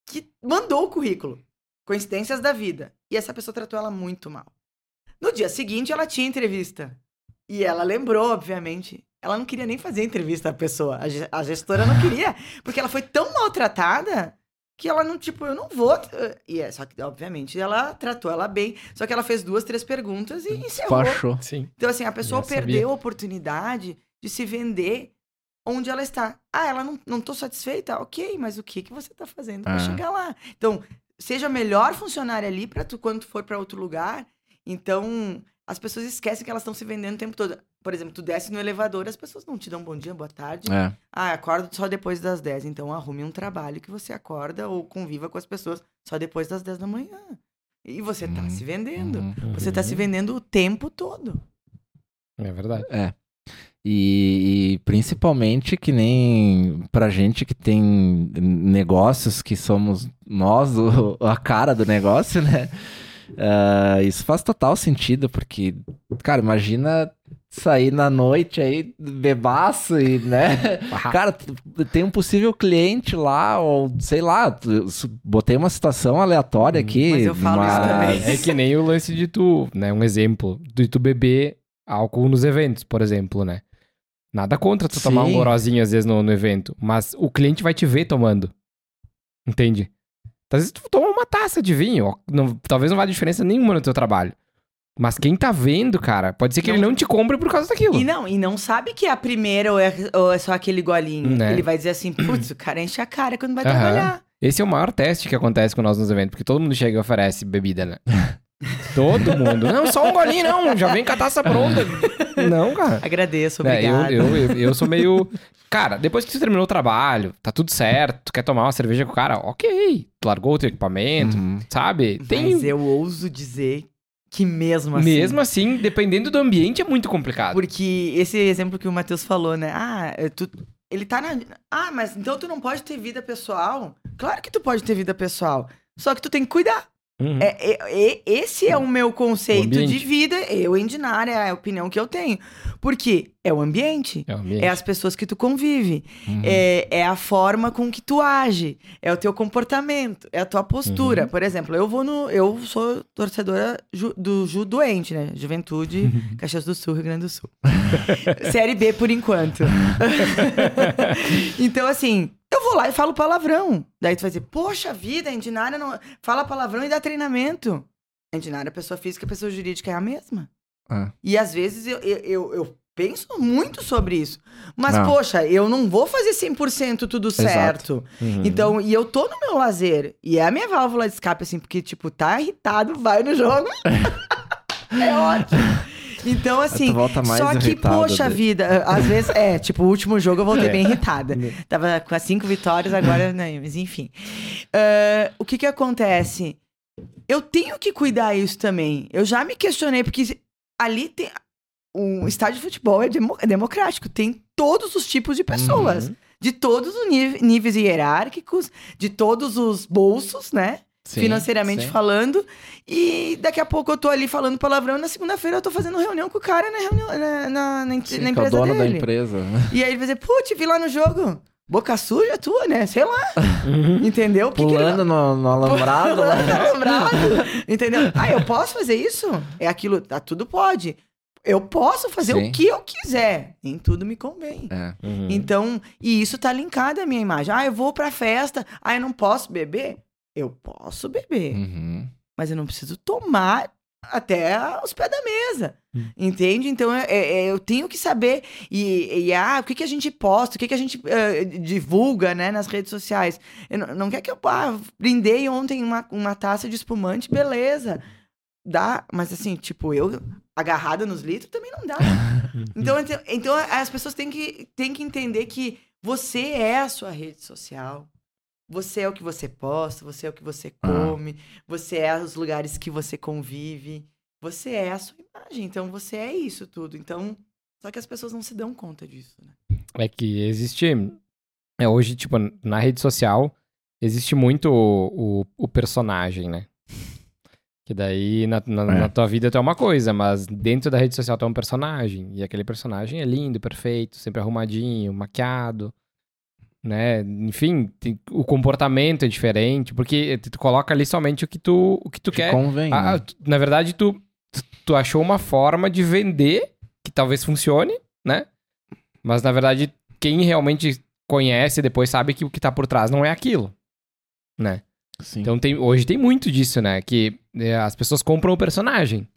que mandou o currículo. Coincidências da vida. E essa pessoa tratou ela muito mal. No dia seguinte, ela tinha entrevista. E ela lembrou, obviamente. Ela não queria nem fazer entrevista à pessoa. A, ge- a gestora não queria. Porque ela foi tão maltratada que ela não, tipo, eu não vou. eh, E é, só que, obviamente, ela tratou ela bem. Só que ela fez duas, três perguntas e encerrou. Despachou. Sim. Então, assim, a pessoa perdeu a oportunidade de se vender onde ela está. Ah, ela não, não tô satisfeita? Ok, mas o que, que você tá fazendo para Ah. chegar lá? Então, seja a melhor funcionária ali para tu quando tu for para outro lugar. Então, as pessoas esquecem que elas estão se vendendo o tempo todo. Por exemplo, tu desce no elevador, as pessoas não te dão bom dia, boa tarde. É. Ah, acordo só depois das 10. Então arrume um trabalho que você acorda ou conviva com as pessoas só depois das 10 da manhã. E você tá Uhum, se vendendo. Uhum. Você tá se vendendo o tempo todo. É verdade. É. E, e principalmente que nem pra gente que tem negócios que somos nós o- a cara do negócio, né? Ah, isso faz total sentido, porque, cara, imagina sair na noite aí, bebaço e, né? (laughs) Cara, tem um possível cliente lá, ou sei lá, botei uma situação aleatória aqui. Mas eu falo isso também. É que nem o lance de tu, né? Um exemplo, de tu beber álcool nos eventos, por exemplo, né? Nada contra tu tomar um Sim. gorozinho às vezes no, no evento, mas o cliente vai te ver tomando. Entende? Às vezes tu toma uma taça de vinho, ó, não- talvez não vá diferença nenhuma no teu trabalho. Mas quem tá vendo, cara, pode ser que ele Não. não te compre por causa daquilo. E não, e não sabe que é a primeira ou é, ou é só aquele golinho. Né. Ele vai dizer assim, putz, o cara enche a cara quando vai Aham. trabalhar. Esse é o maior teste que acontece com nós nos eventos, porque todo mundo chega e oferece bebida, né? (laughs) todo mundo. Não, só um golinho, não. Já vem com a taça pronta. Não, cara. Agradeço, É, eu, obrigado. eu, eu, eu sou (laughs) meio. Cara, depois que tu terminou o trabalho, tá tudo certo, tu quer tomar uma cerveja com o cara, ok. Tu largou o teu equipamento, Uhum. sabe? Tem. Mas eu ouso dizer que mesmo assim... Mesmo assim, dependendo do ambiente, é muito complicado. Porque esse exemplo que o Matheus falou, né? Ah, é, tu, ele tá na. Ah, mas então tu não pode ter vida pessoal? Claro que tu pode ter vida pessoal. Só que tu tem que cuidar. Uhum. É, é- é- esse é o meu O conceito ambiente. de vida. Eu, Endinária, é a opinião que eu tenho. Porque é o ambiente. É o ambiente. É as pessoas que tu convive. Uhum. É, é a forma com que tu age. É o teu comportamento. É a tua postura. Uhum. Por exemplo, eu vou no. Eu sou torcedora ju- do Ju Doente, né? Juventude, Caxias do Sul, Rio Grande do Sul. (laughs) Série B por enquanto. (laughs) então, assim, eu vou lá e falo palavrão. Daí tu vai dizer, poxa vida, a Indinária não. Fala palavrão e dá treinamento. A Indinária, pessoa física e pessoa jurídica é a mesma. Ah. E às vezes eu, eu, eu, penso muito sobre isso. Mas, poxa, eu não vou fazer 100% tudo certo. Uhum. Então, e eu tô no meu lazer. E é a minha válvula de escape, assim, porque, tipo, tá irritado, vai no jogo. (laughs) é ótimo. Então, assim, tu volta mais só que, poxa daí. vida, às vezes, é, tipo, o último jogo eu voltei É. bem irritada. (laughs) Tava com as cinco vitórias, agora, né, mas enfim. Ah, o que que acontece? Eu tenho que cuidar isso também. Eu já me questionei, porque ali tem. Um estádio de futebol é, demo- é democrático, tem todos os tipos de pessoas. Uhum. De todos os níve- níveis hierárquicos, de todos os bolsos, né? Sim, financeiramente sim. falando. E daqui a pouco eu tô ali falando palavrão e na segunda-feira eu tô fazendo reunião com o cara na, reunião, na, na, na, Sim, na que é o empresa dono da dele. empresa. E aí ele vai dizer, pô, te vi lá no jogo. Boca suja tua, né? Sei lá. Uhum. Entendeu? Que que ele- Pulando no, no alambrado. né? (laughs) Alambrado. Entendeu? Ah, eu posso fazer isso? É aquilo, tá, tudo pode. Eu posso fazer Sim. o que eu quiser. Nem tudo me convém. É. Uhum. Então, e isso tá linkado à minha imagem. Ah, eu vou pra festa. Ah, eu não posso beber? Eu posso beber. Uhum. Mas eu não preciso tomar até os pés da mesa. Hum. Entende? Então, é- é- eu tenho que saber. E, e, ah, o que, que a gente posta, o que, que a gente eh, divulga né, nas redes sociais. Eu não, não quer que eu ah, brindei ontem uma, uma taça de espumante, beleza. Dá, mas assim, tipo, eu agarrada nos litros também não dá. (laughs) Então, então, então as pessoas têm que, têm que entender que você é a sua rede social. Você é o que você posta, você é o que você Ah. come, você é os lugares que você convive, você é a sua imagem. Então você é isso tudo. Então, só que as pessoas não se dão conta disso, né? É que existe. É, hoje, tipo, na rede social, existe muito o, o, o personagem, né? Que daí na, na, É. na tua vida tu é uma coisa, mas dentro da rede social tu é um personagem. E aquele personagem é lindo, perfeito, sempre arrumadinho, maquiado, né? Enfim, tem- o comportamento é diferente, porque tu, coloca ali somente o que tu, o que tu Te quer. convém. Ah, né? tu- na verdade, tu, tu, tu achou uma forma de vender que talvez funcione, né? Mas na verdade, quem realmente conhece depois sabe que o que tá por trás não é aquilo, né? Sim. Então tem, hoje tem muito disso, né? Que é, as pessoas compram o personagem,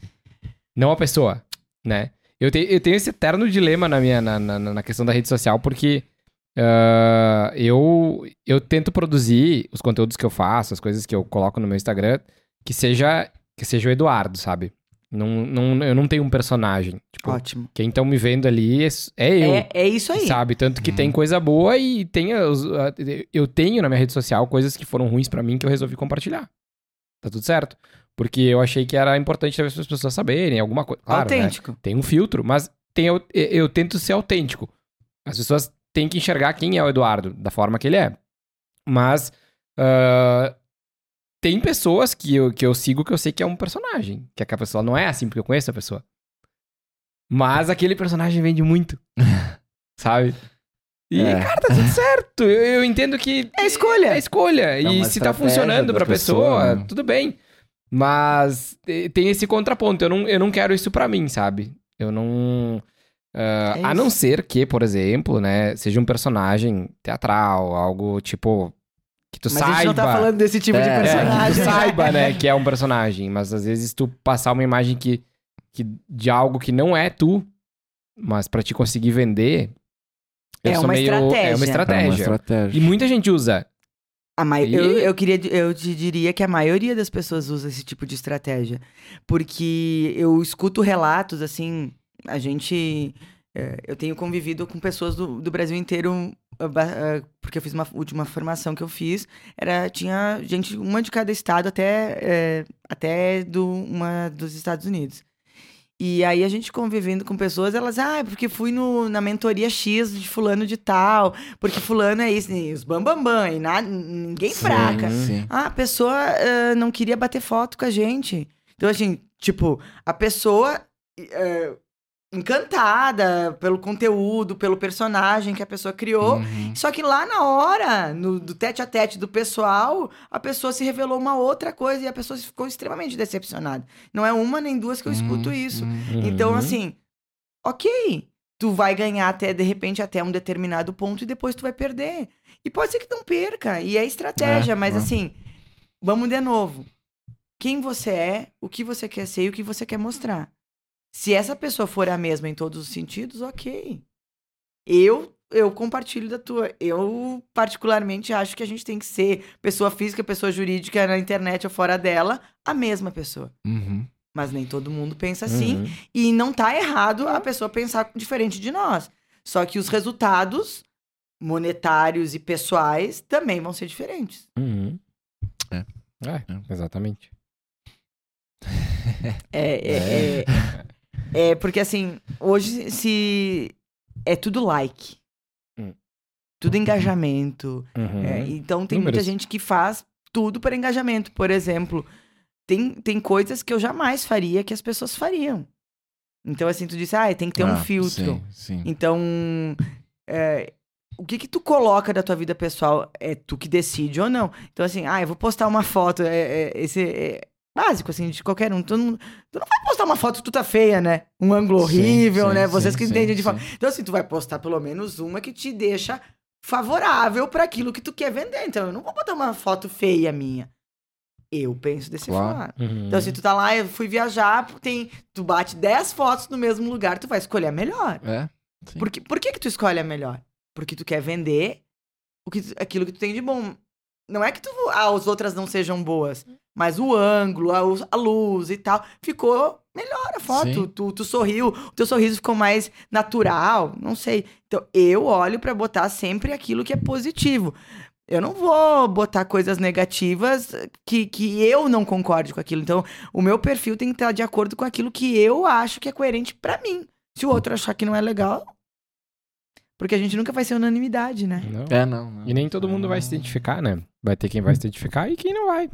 não a pessoa, né? Eu, te- eu tenho esse eterno dilema na minha na, na, na questão da rede social, porque ah, eu, eu tento produzir os conteúdos que eu faço, as coisas que eu coloco no meu Instagram, que seja, que seja o Eduardo, sabe? Não, não, eu não tenho um personagem. Tipo, Ótimo. quem estão me vendo ali é, é eu. É, é isso aí. Sabe? Tanto que tem coisa boa e tem eu tenho na minha rede social coisas que foram ruins pra mim que eu resolvi compartilhar. Tá tudo certo. Porque eu achei que era importante talvez as pessoas saberem alguma coisa. Claro, né? Autêntico. Tem um filtro, mas tem, eu, eu tento ser autêntico. As pessoas têm que enxergar quem é o Eduardo, da forma que ele é. Mas ah, tem pessoas que eu, que eu sigo que eu sei que é um personagem. Que a pessoa não é assim, porque eu conheço a pessoa. Mas aquele personagem vende muito. (laughs) sabe? E, É. cara, tá tudo certo. Eu, eu entendo que. É escolha. É escolha. É e se tá funcionando pra pessoa, pessoa, né? tudo bem. Mas eh, tem esse contraponto. Eu não, eu não quero isso pra mim, sabe? Eu não. Ah, É a não ser que, por exemplo, né, seja um personagem teatral, algo tipo. Que tu Mas saiba. a gente não tá falando desse tipo de É, É, que tu personagem. (laughs) saiba, né, que é um personagem. Mas às vezes tu passar uma imagem que, que de algo que não é tu, mas pra te conseguir vender. eu É sou uma meio- É estratégia. uma É uma estratégia. estratégia. E muita gente usa. A mai- E- eu, eu, queria, eu te diria que a maioria das pessoas usa esse tipo de estratégia. Porque eu escuto relatos, assim, a gente. é, eu tenho convivido com pessoas do, do Brasil inteiro, ah, ah, porque eu fiz uma última formação que eu fiz. Era, tinha gente, uma de cada estado até, é, até do, uma dos Estados Unidos. E aí a gente convivendo com pessoas, elas, ah, é porque fui no, na mentoria X de fulano de tal, porque fulano é isso, e os bambambam, bam, bam, e nada, ninguém Sim, fraca. Sim. Ah, a pessoa ah, não queria bater foto com a gente. Então, assim, tipo, a pessoa eh, encantada pelo conteúdo, pelo personagem que a pessoa criou. Uhum. Só que lá na hora, no, do tete a tete do pessoal, a pessoa se revelou uma outra coisa e a pessoa ficou extremamente decepcionada. Não é uma nem duas que eu escuto Uhum, isso. uhum. Então, assim, ok. Tu vai ganhar até, de repente, até um determinado ponto e depois tu vai perder. E pode ser que não perca. E é estratégia, É, mas é. assim, vamos de novo. Quem você é, o que você quer ser e o que você quer mostrar. Se essa pessoa for a mesma em todos os sentidos, ok. Eu eu compartilho da tua. Eu, particularmente, acho que a gente tem que ser pessoa física, pessoa jurídica na internet ou fora dela, a mesma pessoa. Uhum. Mas nem todo mundo pensa assim. Uhum. E não tá errado a pessoa pensar diferente de nós. Só que os resultados monetários e pessoais também vão ser diferentes. Uhum. É. É, exatamente. É, é, (laughs) é, é porque assim, hoje se é tudo like. Hum. Tudo engajamento. Uhum. É, então tem muita Números. gente que faz tudo para engajamento. Por exemplo, tem, tem coisas que eu jamais faria que as pessoas fariam. Então, assim, tu disse, ah, tem que ter um Ah, filtro. Sim, sim. Então, é, o que que tu coloca da tua vida pessoal é tu que decide ou não. Então, assim, ah, eu vou postar uma foto, é, é, esse é básico, assim, de qualquer um. Tu não, tu não vai postar uma foto que tu tá feia, né? Um ângulo Sim, horrível, sim, né? sim, Vocês que sim, entendem de foto. Então, assim, tu vai postar pelo menos uma que te deixa favorável para aquilo que tu quer vender. Então, eu não vou botar uma foto feia minha. Eu penso desse Claro. forma. Uhum. Então, se tu tá lá, eu fui viajar, tem, tu bate 10 fotos no mesmo lugar, tu vai escolher a melhor. É. sim. Por que, por que que tu escolhe a melhor? Porque tu quer vender o que, aquilo que tu tem de bom. Não é que tu, ah, as outras não sejam boas, mas o ângulo, a, luz e tal, ficou melhor a foto. Tu, tu sorriu, o teu sorriso ficou mais natural, não sei. Então, eu olho pra botar sempre aquilo que é positivo. Eu não vou botar coisas negativas que, que eu não concorde com aquilo. Então, o meu perfil tem que estar de acordo com aquilo que eu acho que é coerente pra mim. Se o outro achar que não é legal. Porque a gente nunca vai ser unanimidade, né? Não. É, não, não. E nem todo mundo vai se identificar, né? Vai ter quem vai se identificar e quem não vai.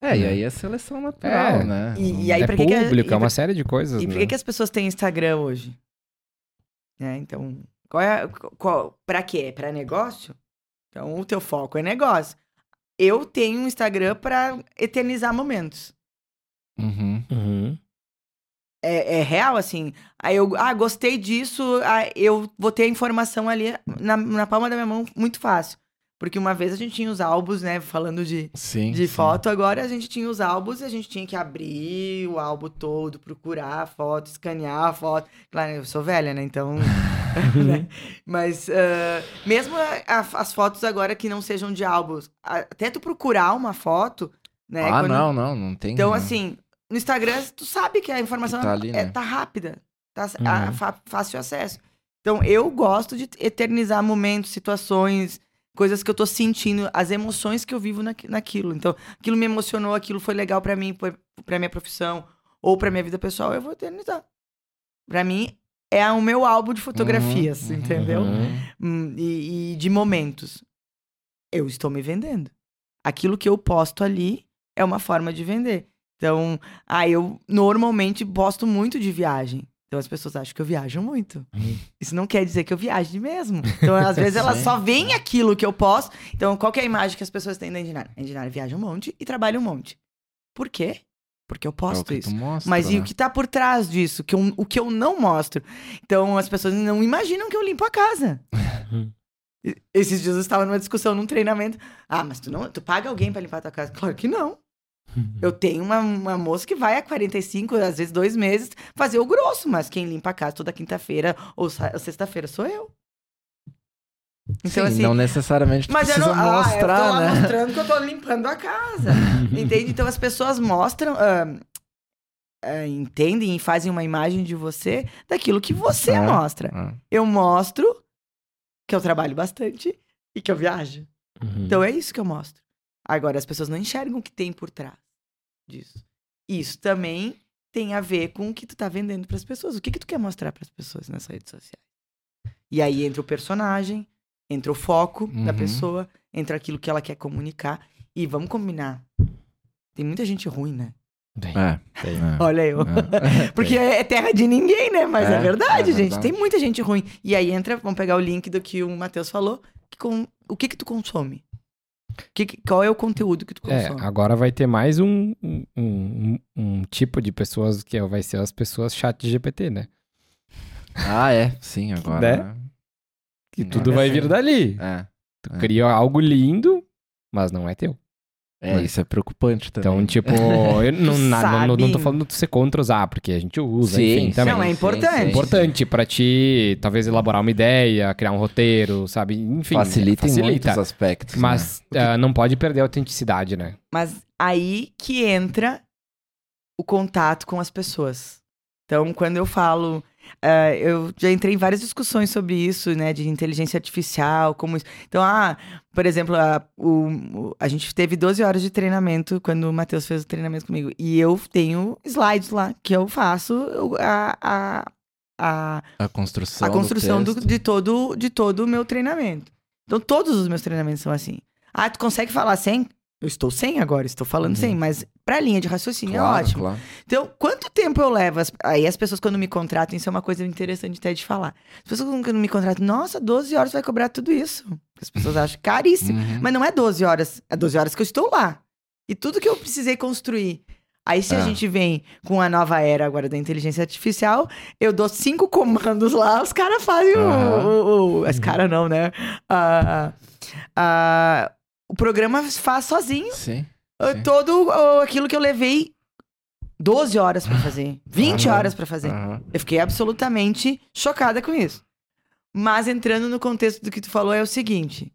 É, e aí é seleção natural, É. né? E- e aí é pra que que a- público, e é uma série de coisas, E por né? que, as pessoas têm Instagram hoje? É, então, qual é, qual, pra quê? Pra negócio? Então, o teu foco é negócio. Eu tenho um Instagram pra eternizar momentos. Uhum. Uhum. É, é real, assim. Aí eu, ah, gostei disso, ah, eu vou ter a informação ali na, na palma da minha mão muito fácil. Porque uma vez a gente tinha os álbuns, né? Falando de, Sim. de sim. foto, agora a gente tinha os álbuns e a gente tinha que abrir o álbum todo, procurar a foto, escanear a foto. Claro, eu sou velha, né? Então. (laughs) né? Mas ah, mesmo a- a- as fotos agora que não sejam de álbuns, a- até tu procurar uma foto, né? Ah, quando- não, não, não tem. Então, não. assim, no Instagram, tu sabe que a informação Tá ali, é, né? tá rápida, tá Uhum. a- fácil acesso. Então, eu gosto de eternizar momentos, situações, coisas que eu tô sentindo, as emoções que eu vivo naqui- naquilo. Então, aquilo me emocionou, aquilo foi legal pra mim, pra minha profissão ou pra minha vida pessoal, eu vou eternizar. Pra mim, é o meu álbum de fotografias, Uhum, uhum, entendeu? Uhum. Hum, e, e de momentos. Eu estou me vendendo. Aquilo que eu posto ali é uma forma de vender. Então, ah, eu normalmente posto muito de viagem. Então as pessoas acham que eu viajo muito. Uhum. Isso não quer dizer que eu viaje mesmo. Então, às vezes, elas só veem aquilo que eu posto. Então, qual que é a imagem que as pessoas têm da Endinara? A Endinara viaja um monte e trabalha um monte. Por quê? Porque eu É posto que isso. mostra, Mas e né? o que tá por trás disso? Que eu- o que eu não mostro? Então as pessoas não imaginam que eu limpo a casa. (laughs) Esses dias eu estava numa discussão, num treinamento. Ah, mas tu não, tu paga alguém pra limpar a tua casa? Claro que não. Eu tenho uma, uma moça que vai a 45, às vezes dois meses, fazer o grosso, mas quem limpa a casa toda quinta-feira ou sexta-feira sou eu. Então, Sim, assim. não necessariamente Mas eu precisa não. Ah, eu tô mostrar, né? mostrando que eu tô limpando a casa. (laughs) Entende? Então as pessoas mostram. ah, ah, entendem e fazem uma imagem de você daquilo que você É. mostra. Ah, Eu mostro que eu trabalho bastante e que eu viajo. Uhum. Então é isso que eu mostro. Agora, as pessoas não enxergam o que tem por trás disso. Isso também tem a ver com o que tu tá vendendo pras pessoas. O que que tu quer mostrar pras pessoas nas redes sociais? E aí entra o personagem, entra o foco da Uhum. pessoa, entra aquilo que ela quer comunicar. E vamos combinar. Tem muita gente ruim, né? Bem, É. tem. é. (laughs) Olha eu. É. (laughs) Porque é terra de ninguém, né? Mas é, É, verdade, é gente. verdade. Tem muita gente ruim. E aí entra, vamos pegar o link do que o Matheus falou. que com- o que que tu consome? Que qual é o conteúdo que tu É, consome? agora vai ter mais um, um, um- um tipo de pessoas que vai ser as pessoas chat de GPT, né? Ah, é. Sim, agora. Né? Que Agora tudo vai vir sim. dali. É. Tu É. cria algo lindo, mas não é teu. É, isso é preocupante também. Então, tipo, (laughs) eu não, na- não, não, não tô falando de você contra usar, porque a gente usa, Sim, enfim, sim, também. Não, é importante. É importante pra ti, talvez, elaborar uma ideia, criar um roteiro, sabe? Enfim, facilita, em facilita. muitos aspectos. Mas ah, não pode perder a autenticidade, né? Mas aí que entra o contato com as pessoas. Então, quando eu falo. Ah, eu já entrei em várias discussões sobre isso, né? De inteligência artificial, como isso. Então, ah, por exemplo, a, o, a gente teve 12 horas de treinamento quando o Matheus fez o treinamento comigo. E eu tenho slides lá que eu faço a, a, a? A construção. a construção do do- de, todo, de todo o meu treinamento. Então, todos os meus treinamentos são assim. Ah, tu consegue falar sem? Eu estou sem agora, estou falando Uhum. sem, mas pra linha de raciocínio Claro, é ótimo. claro. Então, quanto tempo eu levo? Aí as pessoas, quando me contratam, isso é uma coisa interessante até de falar. As pessoas, quando me contratam, nossa, 12 horas vai cobrar tudo isso. As pessoas acham caríssimo. Uhum. Mas não é 12 horas, é 12 horas que eu estou lá. E tudo que eu precisei construir. Aí, se a É. gente vem com a nova era agora da inteligência artificial, eu dou cinco comandos lá, os caras fazem o- Aham. o, o. As caras não, né? Ah, ah, o programa faz sozinho Sim. Sim. todo aquilo que eu levei 12 horas pra fazer, (laughs) 20 Aham. horas pra fazer. Eu fiquei absolutamente chocada com isso. Mas entrando no contexto do que tu falou, é o seguinte.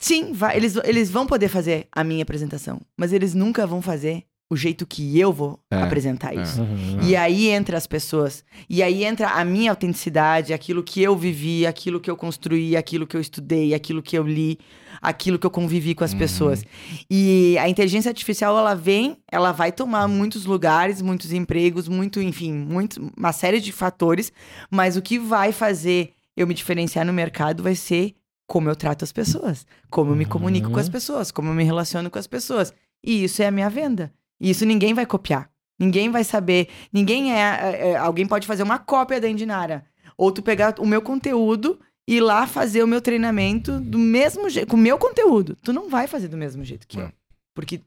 Sim, vai- eles, eles vão poder fazer a minha apresentação, mas eles nunca vão fazer o jeito que eu vou É, apresentar é. isso. Uhum. E aí entra as pessoas. E aí entra a minha autenticidade, aquilo que eu vivi, aquilo que eu construí, aquilo que eu estudei, aquilo que eu li, aquilo que eu convivi com as Uhum. pessoas. E a inteligência artificial, ela vem, ela vai tomar muitos lugares, muitos empregos, muito, enfim, muito, uma série de fatores. Mas o que vai fazer eu me diferenciar no mercado vai ser como eu trato as pessoas, como eu me comunico com as Uhum. pessoas, como eu me relaciono com as pessoas. E isso é a minha venda. E isso ninguém vai copiar. Ninguém vai saber. Ninguém é, é- é- Alguém pode fazer uma cópia da Indinara. Ou tu pegar o meu conteúdo e ir lá fazer o meu treinamento do mesmo jeito, com o meu conteúdo. Tu não vai fazer do mesmo jeito que eu. Não. Porque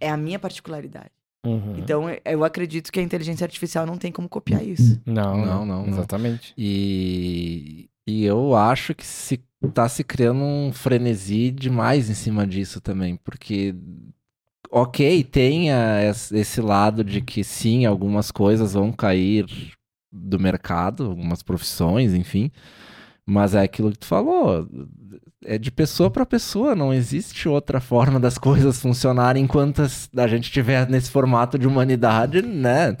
é a minha particularidade. Uhum. Então, eu acredito que a inteligência artificial não tem como copiar isso. Não, Não, não, não, não. Exatamente. E, E eu acho que se tá se criando um frenesi demais em cima disso também, porque ok, tem a- es- esse lado de que sim, algumas coisas vão cair do mercado, algumas profissões, enfim, mas é aquilo que tu falou, é de pessoa para pessoa, não existe outra forma das coisas funcionarem enquanto a gente estiver nesse formato de humanidade, né?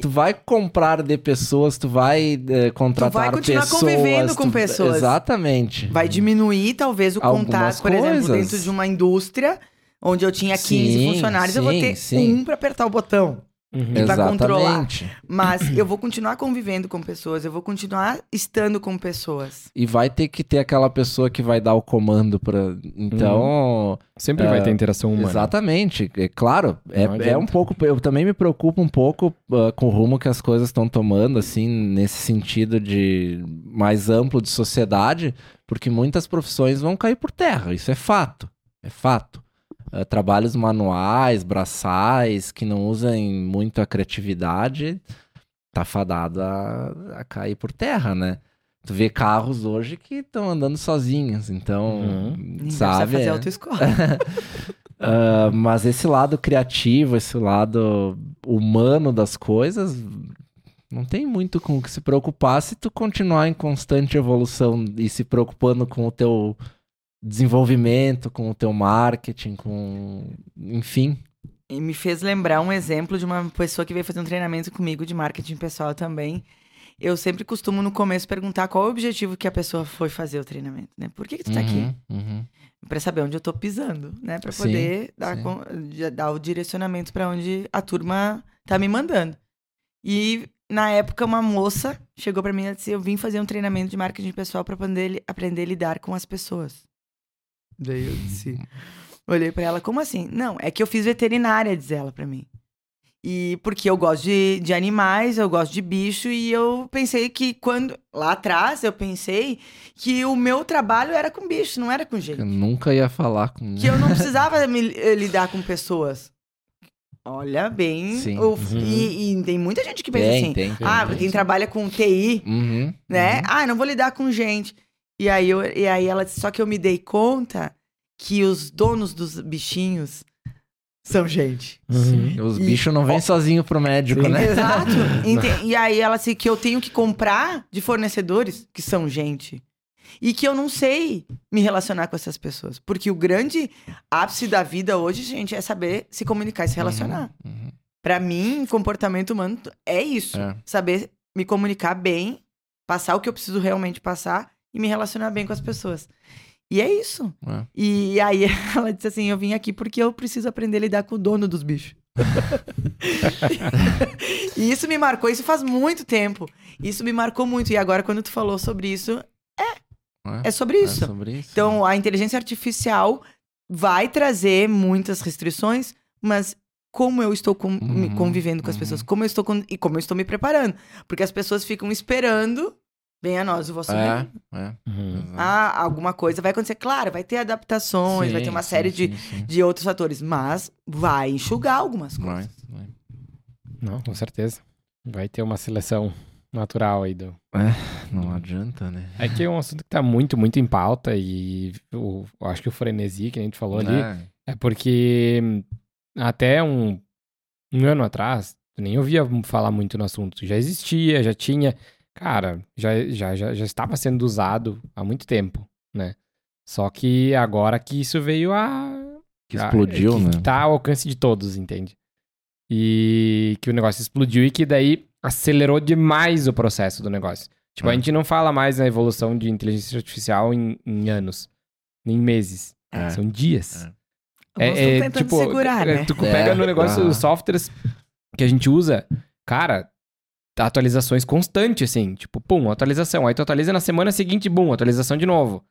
Tu vai comprar de pessoas, tu vai eh, contratar continuar pessoas. convivendo com tu- pessoas. Exatamente. Vai diminuir, talvez, o Algumas contato, por exemplo, coisas. dentro de uma indústria onde eu tinha 15 Sim, funcionários, eu vou sim, ter sim. um pra apertar o botão. Uhum. E pra controlar. Exatamente. Mas eu vou continuar convivendo com pessoas, eu vou continuar estando com pessoas. E vai ter que ter aquela pessoa que vai dar o comando para. Então, Sempre É, vai ter interação humana. exatamente. É claro, é, é um pouco. Eu também me preocupo um pouco ah, com o rumo que as coisas estão tomando, assim, nesse sentido de mais amplo de sociedade, porque muitas profissões vão cair por terra. Isso é fato. É fato. Ah, trabalhos manuais, braçais, que não usem muito a criatividade, tá fadado a, a cair por terra, né? Tu vê carros hoje que estão andando sozinhos, então, Uhum. Sabe? fazer é- autoescola. (laughs) Ah, mas esse lado criativo, esse lado humano das coisas, não tem muito com o que se preocupar se tu continuar em constante evolução e se preocupando com o teu desenvolvimento, com o teu marketing, com. Enfim. E me fez lembrar um exemplo de uma pessoa que veio fazer um treinamento comigo de marketing pessoal também. Eu sempre costumo no começo perguntar qual é o objetivo que a pessoa foi fazer o treinamento, né? Por que, que tu tá aqui? Uhum, uhum. Pra saber onde eu tô pisando, né? Pra Sim, poder dar, sim. de- dar o direcionamento pra onde a turma tá me mandando. E na época uma moça chegou pra mim e disse: "Eu vim fazer um treinamento de marketing pessoal pra poder aprender a lidar com as pessoas". Daí eu disse, olhei pra ela, como assim? Não, é que eu fiz veterinária, diz ela pra mim. E porque eu gosto de, de animais, eu gosto de bicho, e eu pensei que quando. Lá atrás, eu pensei que o meu trabalho era com bicho, não era com gente. Eu nunca ia falar com. Que eu não (laughs) precisava me, eh, lidar com pessoas. Olha bem. Sim. o- Uhum. e, e tem muita gente que pensa tem, assim. tem, tem, ah, tem. quem trabalha com TI, Uhum, né? uhum. Ah, não vou lidar com gente. E aí, eu, e aí ela disse, só que eu me dei conta que os donos dos bichinhos são gente. Uhum. Os bichos não vêm sozinho pro médico, Sim. né? Exato. (laughs) E aí ela disse que eu tenho que comprar de fornecedores que são gente. E que eu não sei me relacionar com essas pessoas. Porque o grande ápice da vida hoje, gente, é saber se comunicar e se relacionar. Uhum, uhum. Pra mim, comportamento humano é isso. É. Saber me comunicar bem, passar o que eu preciso realmente passar e me relacionar bem com as pessoas. E é isso. É. E aí (laughs) ela disse assim: Eu vim aqui porque eu preciso aprender a lidar com o dono dos bichos. (laughs) e isso me marcou, isso faz muito tempo. Isso me marcou muito. E agora, quando tu falou sobre isso, é sobre isso. É sobre isso. Então, a inteligência artificial vai trazer muitas restrições, mas como eu estou com- me Uhum, convivendo com as uhum. pessoas, como eu estou com- e como eu estou me preparando, porque as pessoas ficam esperando, bem a nós o vosso reino. é, é. Uhum. Ah, alguma coisa vai acontecer, claro, vai ter adaptações, vai ter Sim, uma sim, série de, sim, sim. de outros fatores, mas vai enxugar algumas coisas. Vai, vai. Não, com certeza. Vai ter uma seleção natural aí do. Não adianta, né? É que é um assunto que tá muito, muito em pauta e o, eu acho que o frenesi que a gente falou ali Né? é porque hum, até um, um ano atrás, nem ouvia falar muito no assunto. Já existia, já tinha. Cara, já, já, já, já estava sendo usado há muito tempo, né? Só que agora que isso veio a. Que a- explodiu, que, né? Que tá ao alcance de todos, entende? E que o negócio explodiu e que daí acelerou demais o processo do negócio. Tipo, a É. gente não fala mais na evolução de inteligência artificial em, em anos, nem meses. É. São dias. É. Nós estamos tentando segurar, é, né? Tu É, pega no negócio aham. os softwares que a gente usa, cara, atualizações constantes, assim. Tipo, pum, atualização. Aí tu atualiza na semana seguinte, bum, atualização de novo.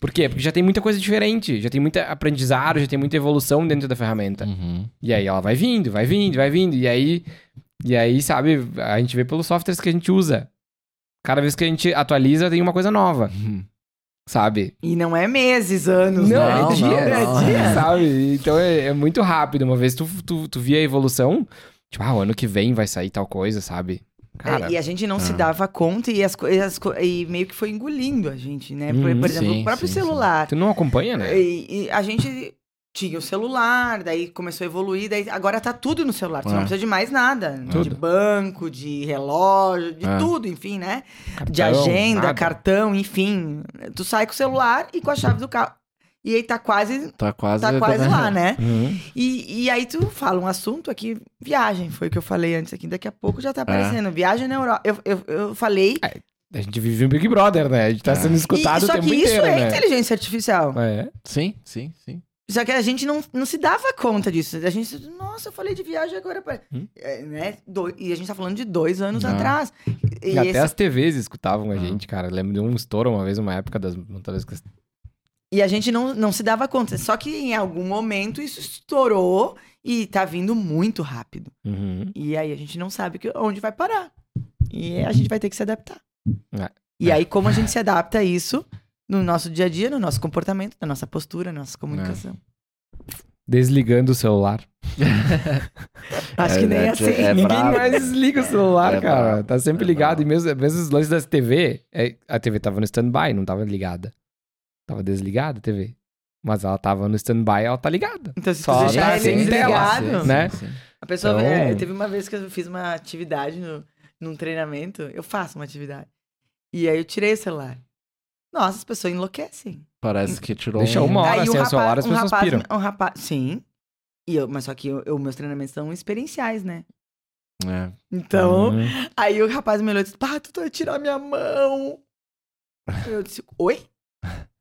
Por quê? Porque já tem muita coisa diferente, já tem muito aprendizado, já tem muita evolução dentro da ferramenta. Uhum. E aí ela vai vindo, vai vindo, vai vindo. E aí, e aí, sabe, a gente vê pelos softwares que a gente usa. Cada vez que a gente atualiza, tem uma coisa nova, Uhum. sabe? E não é meses, anos, Não, né? não, é dias, não. é dias, sabe? Então é, é muito rápido. Uma vez tu, tu, tu via a evolução, tipo, ah, o ano que vem vai sair tal coisa, sabe? Cara, É, e a gente não se Ah. dava conta e, as, co- e meio que foi engolindo a gente, né? Por, Uhum, por exemplo, sim, o próprio sim, sim. celular. tu não acompanha, né? E, e a gente tinha o celular, daí começou a evoluir, daí agora tá tudo no celular. Você É. não precisa de mais nada. De Tudo. banco, de relógio, de É. tudo, enfim, né? de Cartão, agenda, nada. cartão, enfim. Tu sai com o celular e com a chave do carro. E aí tá quase, Tá quase. tá quase lá, né? (laughs) Uhum. E, e aí tu fala um assunto aqui, viagem, foi o que eu falei antes aqui, daqui a pouco já tá aparecendo. Viagem na Europa. Eu, eu, eu falei. A gente vive um Big Brother, né? A gente tá É. sendo escutado e, o só tempo que isso é né? inteligência artificial. É. Sim, sim, sim. Só que a gente não, não se dava conta disso. A gente, nossa, eu falei de viagem agora. pra- Hum. É, né? Do- e a gente tá falando de dois anos Ah. atrás. E E até esse- as TVs escutavam a Ah. gente, cara. Eu lembro de um estouro uma vez, uma época das que E a gente não, não se dava conta. Só que em algum momento isso estourou e tá vindo muito rápido. Uhum. E aí a gente não sabe que, onde vai parar. E a gente vai ter que se adaptar. É. E aí, como a gente se adapta a isso no nosso dia a dia, no nosso comportamento, na nossa postura, na nossa comunicação. Desligando o celular. (laughs) Acho É, que nem é, assim. é Ninguém brabo. mais desliga o celular, É cara. Tá sempre é ligado. E mesmo, mesmo os lances das TV, é, a TV tava no stand-by, não tava ligada. Tava desligada a TV. Mas ela tava no stand-by, ela tá ligada. Então, se Só tu deixar tá ele sem tela, desligado, né? sim. a pessoa. Então- é, teve uma vez que eu fiz uma atividade no, num treinamento. Eu faço uma atividade. E aí eu tirei o celular. Nossa, as pessoas enlouquecem. Parece que tirou Deixa um... uma hora Aí sem o rapaz- celular, as um pessoas rapaz, piram. Um rapaz, sim. E eu, mas só que eu, eu- meus treinamentos são experienciais, né? É. Então, Uhum. aí o rapaz me olhou e disse: Pá, tu vai tirar minha mão. Eu disse: Oi? (laughs)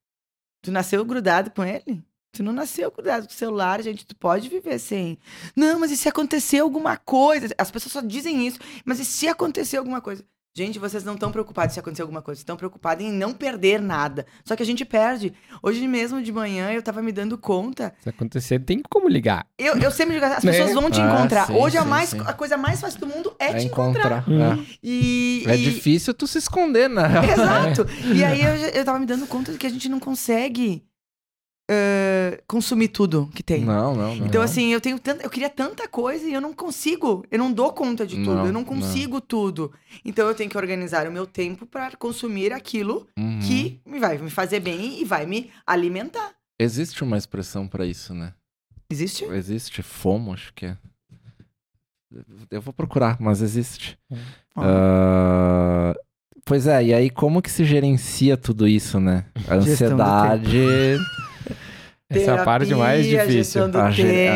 Tu nasceu grudado com ele? Tu não nasceu grudado com o celular, gente. Tu pode viver sem. Não, mas e se acontecer alguma coisa? As pessoas só dizem isso. Mas e se acontecer alguma coisa? Gente, vocês não estão preocupados se acontecer alguma coisa. Estão preocupados em não perder nada. Só que a gente perde. Hoje mesmo de manhã eu tava me dando conta. Se acontecer, tem como ligar. Eu, eu sempre digo, as Né? pessoas vão te Ah, encontrar. sim, Hoje a, sim, mais, sim. a coisa mais fácil do mundo é, É te encontrar. encontrar. Uhum. E, É, é e- difícil tu se esconder, né? Exato. (laughs) E aí eu, eu tava me dando conta de que a gente não consegue eh, consumir tudo que tem. Não, não, não. Então, assim, eu tenho tanta, eu queria tanta coisa e eu não consigo. Eu não dou conta de tudo. Não, eu não não. consigo tudo. Então eu tenho que organizar o meu tempo pra consumir aquilo Uhum. que me vai me fazer bem e vai me alimentar. Existe uma expressão pra isso, né? Existe? Existe FOMO, acho que é. Eu vou procurar, mas existe. Ah, Pois é, e aí como que se gerencia tudo isso, né? (laughs) A ansiedade, (laughs) Essa é a parte mais Terapia, difícil. a,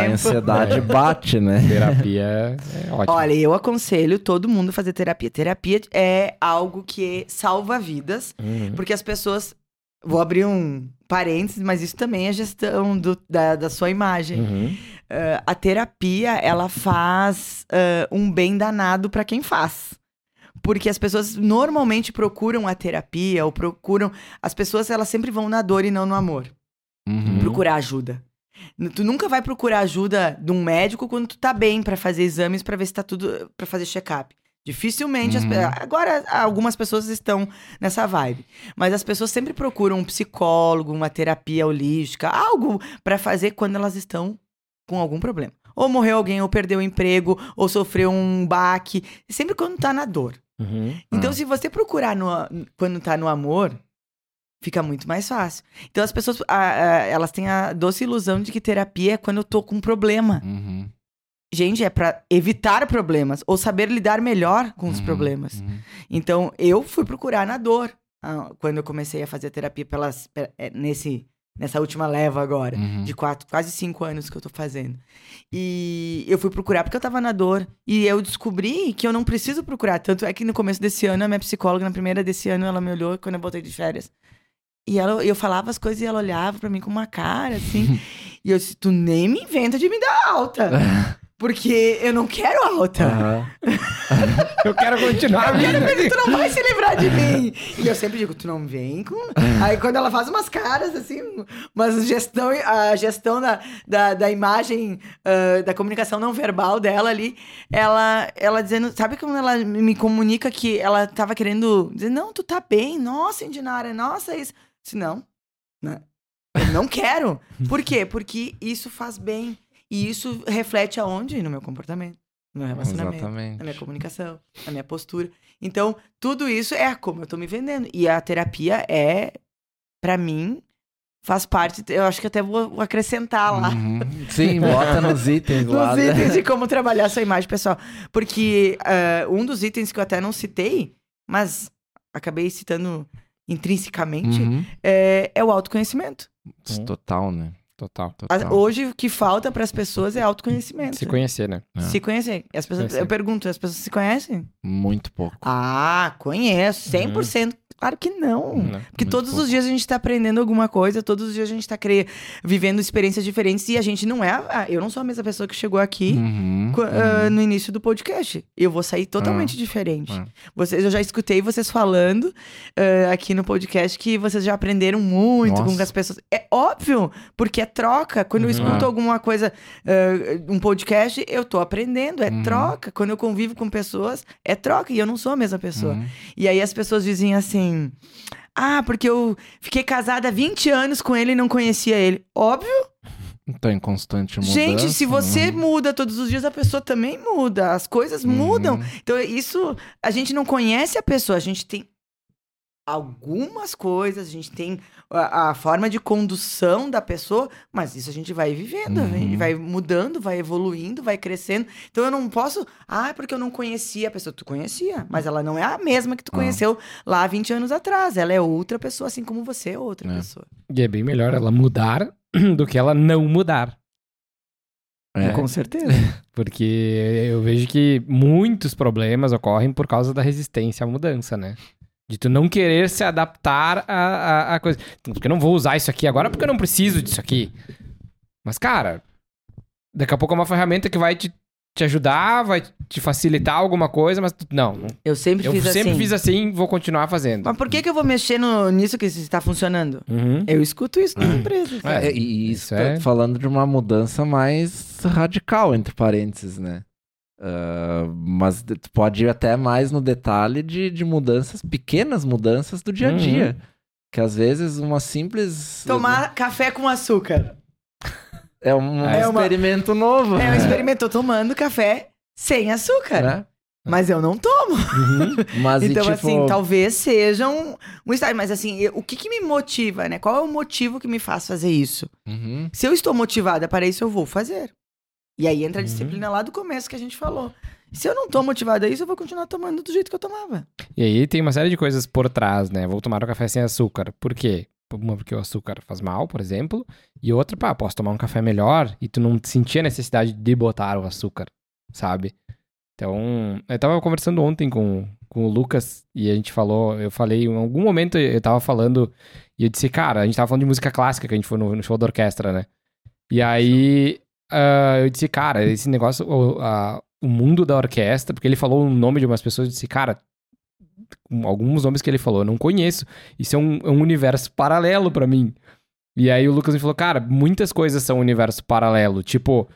a ansiedade (laughs) bate, né? Terapia é ótimo. Olha, eu aconselho todo mundo a fazer terapia. Terapia é algo que salva vidas. Uhum. Porque as pessoas. Vou abrir um parênteses, mas isso também é gestão do- da, da sua imagem. Uhum. Ah, a terapia, ela faz ah, um bem danado pra quem faz. Porque as pessoas normalmente procuram a terapia ou procuram. As pessoas, elas sempre vão na dor e não no amor. Uhum. Procurar ajuda. Tu nunca vai procurar ajuda de um médico quando tu tá bem pra fazer exames pra ver se tá tudo. Pra fazer check-up. Dificilmente. as Uhum. agora, algumas pessoas estão nessa vibe. Mas as pessoas sempre procuram um psicólogo, uma terapia holística, algo pra fazer quando elas estão com algum problema. Ou morreu alguém, ou perdeu o emprego, ou sofreu um baque. Sempre quando tá na dor. Uhum. Então, Ah. se você procurar no, quando tá no amor, fica muito mais fácil. Então, as pessoas, ah, ah, elas têm a doce ilusão de que terapia é quando eu tô com um problema. Uhum. Gente, é pra evitar problemas ou saber lidar melhor com os Uhum. problemas. Uhum. Então, eu fui procurar na dor ah, quando eu comecei a fazer terapia pelas, pe- eh, nesse, nessa última leva agora. Uhum. De quatro, quase cinco anos que eu tô fazendo. E eu fui procurar porque eu tava na dor. E eu descobri que eu não preciso procurar. Tanto é que no começo desse ano, a minha psicóloga, na primeira desse ano, ela me olhou quando eu voltei de férias. E ela, eu falava as coisas e ela olhava pra mim com uma cara, assim. (laughs) e eu disse, tu nem me inventa de me dar alta. (laughs) Porque eu não quero alta. Aham. Eu quero continuar Eu quero ver tu não vai se livrar de mim. (laughs) E eu sempre digo, tu não vem com. Aí quando ela faz umas caras, assim, mas gestão, a gestão da, da, da imagem, ah, da comunicação não verbal dela ali, ela, ela dizendo, sabe como ela me comunica que ela tava querendo dizer, não, tu tá bem, nossa, Indinara, nossa, isso. Se não, né? eu não quero. Por quê? Porque isso faz bem. E isso reflete aonde? No meu comportamento. no meu relacionamento, Exatamente. na minha comunicação, na minha postura. Então, tudo isso é como eu tô me vendendo. E a terapia é, pra mim, faz parte. Eu acho que até vou acrescentar lá. Uhum. Sim, (laughs) bota nos itens lá. Nos né? itens de como trabalhar a sua imagem pessoal. Porque ah, um dos itens que eu até não citei, mas acabei citando intrinsecamente, Uhum. é, é o autoconhecimento. Total, né? Total. Total. Hoje, o que falta para as pessoas é autoconhecimento. Se conhecer, né? É. Se conhecer. As pessoas, Conhecer. eu pergunto, as pessoas se conhecem? Muito pouco. Ah, conheço. 100%. Claro que não. Né? Porque todos pouco. os dias a gente tá aprendendo alguma coisa, todos os dias a gente tá cre... vivendo experiências diferentes e a gente não é. a- Eu não sou a mesma pessoa que chegou aqui Uhum, co- ah, uhum. no início do podcast. Eu vou sair totalmente diferente. Ah. Vocês, eu já escutei vocês falando ah, aqui no podcast que vocês já aprenderam muito Nossa. com as pessoas. É óbvio, porque é troca. Quando eu Uhum. escuto alguma coisa, ah, um podcast, eu tô aprendendo. É Uhum. troca. Quando eu convivo com pessoas, é troca. E eu não sou a mesma pessoa. Uhum. E aí as pessoas dizem assim. Ah, porque eu fiquei casada há 20 anos com ele e não conhecia ele. Óbvio. Tô em constante mudança. Gente, se você uhum. muda todos os dias, a pessoa também muda. As coisas mudam. Uhum. Então, isso, a gente não conhece a pessoa, a gente tem algumas coisas, a gente tem a, a forma de condução da pessoa, mas isso a gente vai vivendo, a gente Uhum. vai mudando, vai evoluindo, vai crescendo. Então eu não posso, ah, porque eu não conhecia a pessoa. Tu conhecia, mas ela não é a mesma que tu Ah. conheceu lá 20 anos atrás. Ela é outra pessoa, assim como você é outra É. pessoa. E é bem melhor ela mudar (clears throat) do que ela não mudar. É. Com certeza. (laughs) Porque eu vejo que muitos problemas ocorrem por causa da resistência à mudança, né? De tu não querer se adaptar a, a, a coisa. Porque eu não vou usar isso aqui agora porque eu não preciso disso aqui. Mas, cara, daqui a pouco é uma ferramenta que vai te, te ajudar, vai te facilitar alguma coisa, mas tu- não. Eu sempre Eu fiz sempre assim. fiz assim vou continuar fazendo. Mas por que, que eu vou mexer no, nisso que está funcionando? Uhum. Eu escuto isso nas empresas. É, É, e isso, isso é- tá falando de uma mudança mais radical, entre parênteses, né? Ah, mas tu pode ir até mais no detalhe de, de mudanças, pequenas mudanças do dia a Uhum. dia. Que às vezes uma simples. Tomar café com açúcar. É um É uma- experimento novo. É, eu experimentou tomando café sem açúcar. né? Mas eu não tomo. Uhum. Mas (laughs) e, então, tipo, assim, talvez seja um, um estágio. Mas, assim, eu- o que, que me motiva, né? Qual é o motivo que me faz fazer isso? Uhum. Se eu estou motivada para isso, eu vou fazer. E aí entra a Uhum. disciplina lá do começo que a gente falou. Se eu não tô motivada a isso, eu vou continuar tomando do jeito que eu tomava. E aí tem uma série de coisas por trás, né? Vou tomar um café sem açúcar. Por quê? Uma, porque o açúcar faz mal, por exemplo. E outra, pá, posso tomar um café melhor e tu não sentir a necessidade de botar o açúcar, sabe? Então, eu tava conversando ontem com, com o Lucas e a gente falou, eu falei, em algum momento eu tava falando e eu disse, cara, a gente tava falando de música clássica que a gente foi no, no show da orquestra, né? E aí ah, eu disse, cara, esse negócio, o, a- o mundo da orquestra, porque ele falou o nome de umas pessoas, eu disse, cara, com alguns nomes que ele falou, eu não conheço. Isso é um, é um universo paralelo pra mim. E aí o Lucas me falou, cara, muitas coisas são um universo paralelo. Tipo,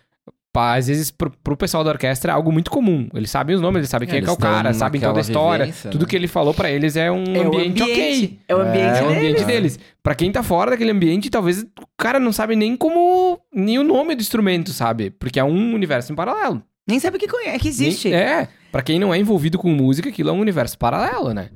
pá, às vezes pro, pro pessoal da orquestra é algo muito comum. Eles sabem os nomes, eles sabem quem é, que é o cara, sabem toda a história. vivência, Tudo né? que ele falou pra eles é um É o ambiente, ok. É o ambiente É o deles. ambiente deles. Pra quem tá fora daquele ambiente, talvez o cara não sabe nem como. Nem o nome do instrumento, sabe? Porque é um universo em paralelo. Nem sabe que, conhece, que existe. Nem- É, pra quem não é envolvido com música, aquilo é um universo paralelo, né?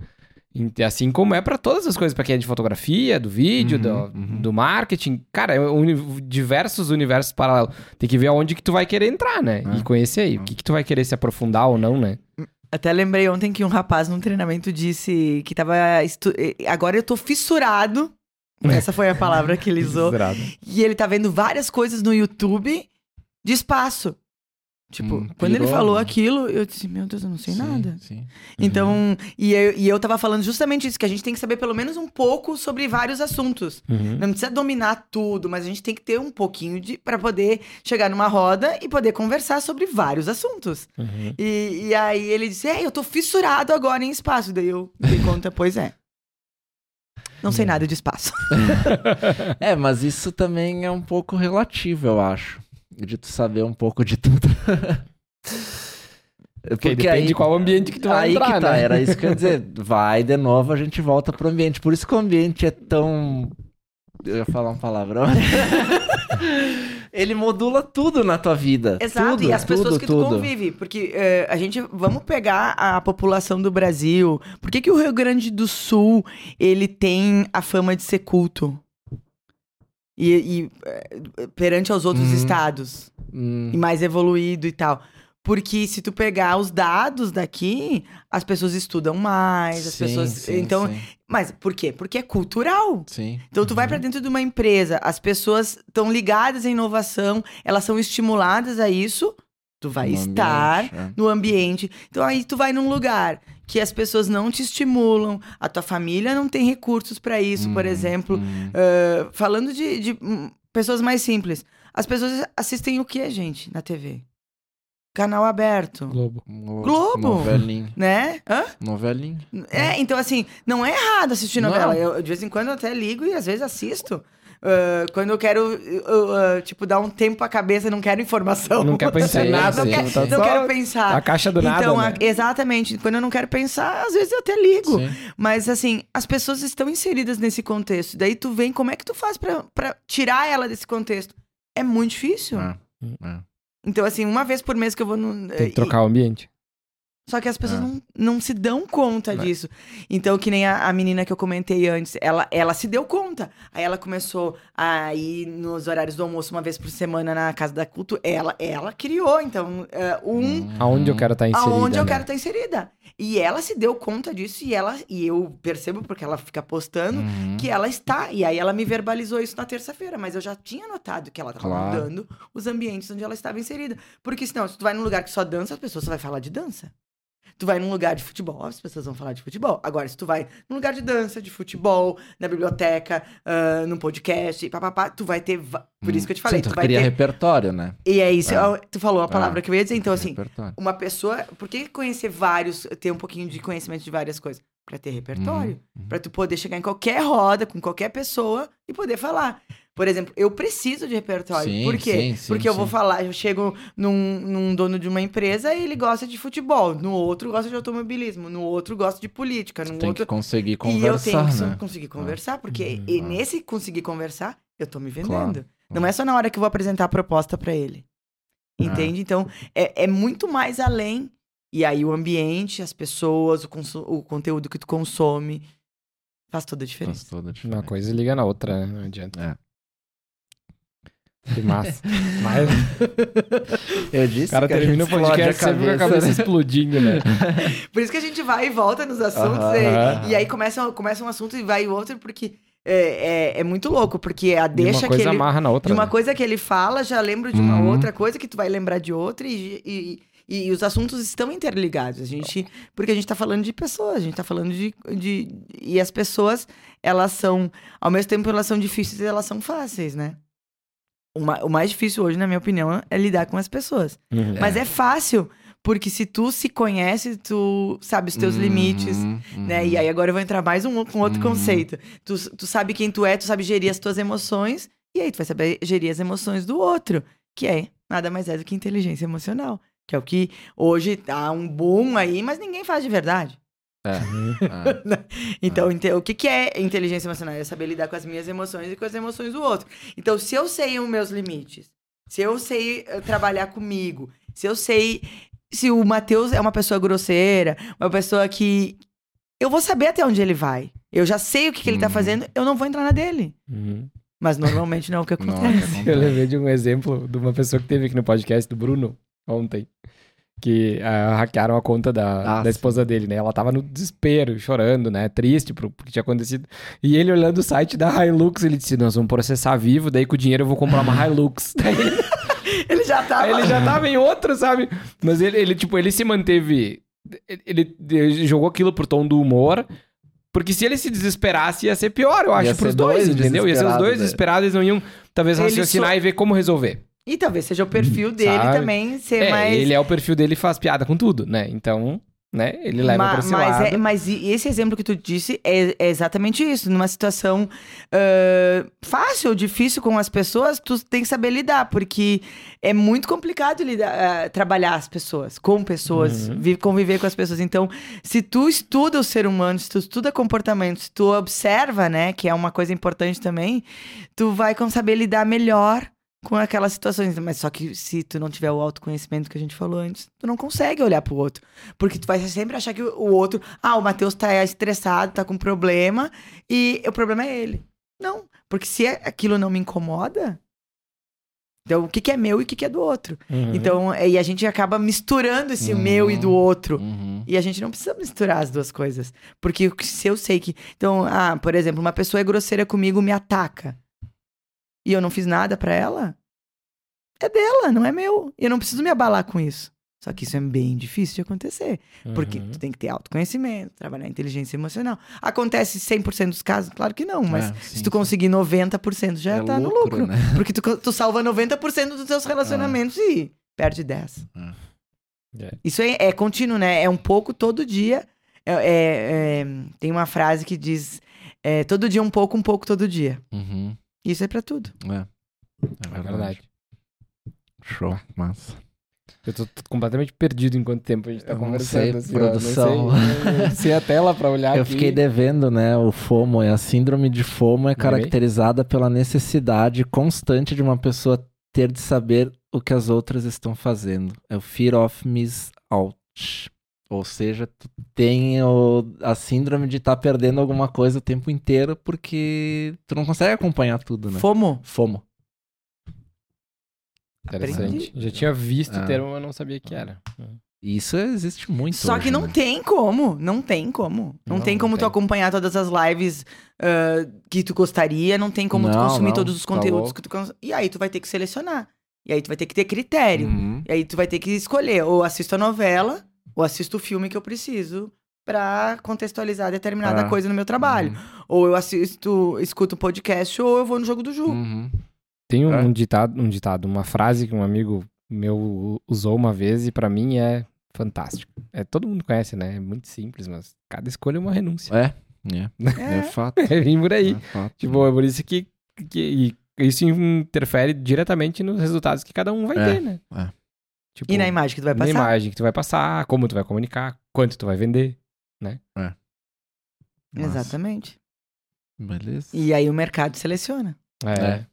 E Assim como é pra todas as coisas, pra quem é de fotografia, do vídeo, Uhum, do, uhum. do marketing. Cara, é uni- diversos universos paralelos. Tem que ver aonde que tu vai querer entrar, né? É. E conhecer aí. O que, que tu vai querer se aprofundar ou não, né? Até lembrei ontem que um rapaz num treinamento disse que tava. estu- eh, Agora eu tô fissurado. (laughs) Essa foi a palavra que ele usou. E ele tá vendo várias coisas no YouTube de espaço. Tipo, Hum, quando ele falou aquilo, eu disse, meu Deus, eu não sei Sim, nada. sim. Então, e, eu, e eu tava falando justamente isso, que a gente tem que saber pelo menos um pouco sobre vários assuntos. Uhum. Não precisa dominar tudo, mas a gente tem que ter um pouquinho de para poder chegar numa roda e poder conversar sobre vários assuntos. Uhum. E, e aí ele disse: É, eu tô fissurado agora em espaço. Daí eu dei conta, pois é. Não sei nada de espaço. (laughs) É, mas isso também é um pouco relativo, eu acho. De tu saber um pouco de tudo. (laughs) Porque depende de qual ambiente que tu vai aí entrar, que tá, né? era isso que eu ia dizer. (laughs) Vai de novo, a gente volta pro ambiente. Por isso que o ambiente é tão Eu ia falar um palavrão. (laughs) ele modula tudo na tua vida. Exato, tudo, e as pessoas tudo, que tudo. tu convive. Porque eh, a gente, vamos pegar a população do Brasil. Por que, que o Rio Grande do Sul, ele tem a fama de ser culto? E, e, eh, perante aos outros Uhum. estados. Hum, E mais evoluído e tal. Porque se tu pegar os dados daqui, as pessoas estudam mais, as sim, pessoas... sim, então, Sim, mas por quê? Porque é cultural. sim. Então, tu vai pra dentro de uma empresa, as pessoas estão ligadas à inovação, elas são estimuladas a isso, tu vai No estar ambiente, é. no ambiente. Então, aí tu vai num lugar que as pessoas não te estimulam, a tua família não tem recursos pra isso, por Hum, exemplo. hum. Ah, falando de, de, hum, pessoas mais simples, as pessoas assistem o que, gente, na TV? Canal aberto. Globo. No- Globo. Novelinho. Né? Hã? Novelinho. É, então assim, não é errado assistir Não. novela. Eu, de vez em quando eu até ligo e às vezes assisto. Ah, quando eu quero, eu, ah, tipo, dar um tempo à cabeça, não quero informação. Não quer pensar Sim, (laughs) nada. Não, sim, quero, sim. não Só quero pensar. A caixa do então, nada, a- né? exatamente. Quando eu não quero pensar, às vezes eu até ligo. Sim. Mas assim, as pessoas estão inseridas nesse contexto. Daí tu vem, como é que tu faz pra, pra tirar ela desse contexto? É muito difícil. É, é. Então, assim, uma vez por mês que eu vou no. Tem que trocar o ambiente. Só que as pessoas É. não, não se dão conta É. disso. Então, que nem a, a menina que eu comentei antes, ela, ela se deu conta. Aí ela começou a ir nos horários do almoço uma vez por semana na Casa da Cultura. Ela, ela criou, então, é, um Hum. Aonde eu quero estar inserida, aonde eu né? quero estar inserida. E ela se deu conta disso e ela e eu percebo porque ela fica postando Uhum. que ela está. E aí ela me verbalizou isso na terça-feira, mas eu já tinha notado que ela estava Claro. mudando os ambientes onde ela estava inserida. Porque senão, se tu vai num lugar que só dança, as pessoas só vai falar de dança. Tu vai num lugar de futebol, as pessoas vão falar de futebol. Agora, se tu vai num lugar de dança, de futebol, na biblioteca, ah, num podcast, papapá, tu vai ter. Por isso que eu te falei, Sim, tu tu vai cria ter. repertório, né? E é isso, É. ó, tu falou a palavra É. que eu ia dizer. Então, assim, Repertório. uma pessoa. Por que conhecer vários, ter um pouquinho de conhecimento de várias coisas? Pra ter repertório. Uhum. Pra tu poder chegar em qualquer roda, com qualquer pessoa e poder falar. Por exemplo, eu preciso de repertório. Sim, Por quê? sim, sim, Porque eu vou falar, eu chego num, num dono de uma empresa e ele gosta de futebol, no outro gosta de automobilismo, no outro gosta de política, no Tem outro. que conseguir E eu conversar, tenho que né? conseguir conversar, porque Uhum. e nesse conseguir conversar, eu tô me vendendo. Claro, Não é só na hora que eu vou apresentar a proposta pra ele. Entende? Então, é, é muito mais além. E aí, o ambiente, as pessoas, o, o conteúdo que tu consome, faz toda a Faz diferença. toda a Uma diferença. coisa liga na outra, né? Não adianta. É. Que massa. (laughs) Mas (laughs) Eu disse o cara que a termina o podcast sempre com a cabeça né? explodindo, né? (laughs) Por isso que a gente vai e volta nos assuntos. Aham. e, e aí começa, começa um assunto e vai o outro, porque é, é, é muito louco, porque a deixa uma que coisa ele. amarra na outra. De uma né? coisa que ele fala, já lembro de uma Uhum. outra coisa que tu vai lembrar de outra e, e, e, e os assuntos estão interligados. A gente, porque a gente tá falando de pessoas, a gente tá falando de, de. E as pessoas, elas são. Ao mesmo tempo, elas são difíceis e elas são fáceis, né? O, ma- o mais difícil hoje, na minha opinião, é lidar com as pessoas. Uhum. Mas é fácil, porque se tu se conhece, tu sabe os teus Uhum, limites. uhum. Né? E aí agora eu vou entrar mais um com outro Uhum. conceito. Tu, tu sabe quem tu é, tu sabe gerir as tuas emoções, e aí tu vai saber gerir as emoções do outro, que é nada mais é do que inteligência emocional. Que é o que hoje tá um boom aí, mas ninguém faz de verdade. É. (laughs) Então, inte- o que, que é inteligência emocional? É saber lidar com as minhas emoções e com as emoções do outro. Então, se eu sei os meus limites, se eu sei eh, trabalhar comigo, se eu sei se o Matheus é uma pessoa grosseira, uma pessoa que. Eu vou saber até onde ele vai. Eu já sei o que, que ele tá Uhum. fazendo, eu não vou entrar na dele. Uhum. Mas normalmente não é o que Não, acontece. (laughs) Eu lembrei de um exemplo de uma pessoa que teve aqui no podcast do Bruno ontem. Que ah, hackearam a conta da, Ah, da esposa dele, né? Ela tava no desespero, chorando, né? Triste pro, porque tinha acontecido. E ele olhando o site da Hilux, ele disse: Nós vamos processar vivo, daí com o dinheiro eu vou comprar uma (laughs) Hilux. Daí ele, (laughs) já aí ele já tava em outra, sabe? Mas ele, ele, tipo, ele se manteve. Ele, ele jogou aquilo pro tom do humor. Porque se ele se desesperasse, ia ser pior, eu acho, Ia pros dois, dois entendeu? Ia ser os dois né? desesperados, eles não iam talvez raciocinar só- e ver como resolver. E talvez seja o perfil dele Sabe? também ser É, mais. ele é o perfil dele e faz piada com tudo, né? Então, né? Ele leva Ma- pra esse mas, lado. é- mas esse exemplo que tu disse é, é exatamente isso. Numa situação ah, fácil ou difícil com as pessoas, tu tem que saber lidar, porque é muito complicado lidar, ah, trabalhar as pessoas, com pessoas, Uhum. vi- conviver com as pessoas. Então, se tu estuda o ser humano, se tu estuda comportamento, se tu observa, né, que é uma coisa importante também, tu vai com saber lidar melhor com aquelas situações. Mas só que se tu não tiver o autoconhecimento que a gente falou antes, tu não consegue olhar pro outro. Porque tu vai sempre achar que o outro, ah, o Matheus tá estressado, tá com problema, e o problema é ele. Não, porque se é- aquilo não me incomoda, então o que, que é meu e o que, que é do outro. Uhum. Então, e a gente acaba misturando esse Uhum. meu e do outro. Uhum. E a gente não precisa misturar as duas coisas. Porque se eu sei que. Então, ah, por exemplo, uma pessoa é grosseira comigo, me ataca. E eu não fiz nada pra ela. É dela, não é meu. E eu não preciso me abalar com isso. Só que isso é bem difícil de acontecer. Porque Uhum. tu tem que ter autoconhecimento, trabalhar inteligência emocional. Acontece 100% dos casos? Claro que não, mas É, se sim, tu conseguir 90% já É tá no lucro, lucro. né? (laughs) Porque tu, tu salva 90% dos teus relacionamentos e perde 10%. É. Isso é, é contínuo, né? É um pouco todo dia. É, é- é- tem uma frase que diz: é, todo dia um pouco, um pouco todo dia. Uhum. Isso é pra tudo. É. É É verdade. verdade. Show, massa. Eu tô, completamente perdido em quanto tempo a gente tá Eu não conversando. sei, assim, produção. Não sei, não sei a tela pra olhar Eu aqui. fiquei devendo, né? O FOMO, e a síndrome de FOMO é caracterizada pela necessidade constante de uma pessoa ter de saber o que as outras estão fazendo. É o fear of miss out. Ou seja, tu tem o- a síndrome de estar perdendo alguma coisa o tempo inteiro porque tu não consegue acompanhar tudo, né? Fomo. FOMO. Interessante. Aprendi. Já tinha visto Ah. o termo, mas não sabia que era. Isso existe muito. Só que hoje, não né? tem como. Não tem como. Não, Não, tem não como tu tem. acompanhar todas as lives ah, que tu gostaria. Não tem como tu Não, consumir não, todos os tá conteúdos louco. que tu cons... E aí tu vai ter que selecionar. E aí tu vai ter que ter critério. Uhum. E aí tu vai ter que escolher. Ou assisto a novela, ou assisto o filme que eu preciso pra contextualizar determinada Ah. coisa no meu trabalho. Ou eu assisto, escuto um podcast, ou eu vou no jogo do Ju. Uhum. Tem um, É. um ditado, um ditado, uma frase que um amigo meu usou uma vez e pra mim é fantástico. É, todo mundo conhece, né? É muito simples, mas cada escolha é uma renúncia. É, é, (laughs) é É. fato. É por aí. É fato. Tipo, é por isso que, que isso interfere diretamente nos resultados que cada um vai É, ter, né? é. Tipo, E na imagem que tu vai na passar. imagem que tu vai passar, como tu vai comunicar, quanto tu vai vender. Massa. Exatamente. Beleza. E aí o mercado seleciona. É,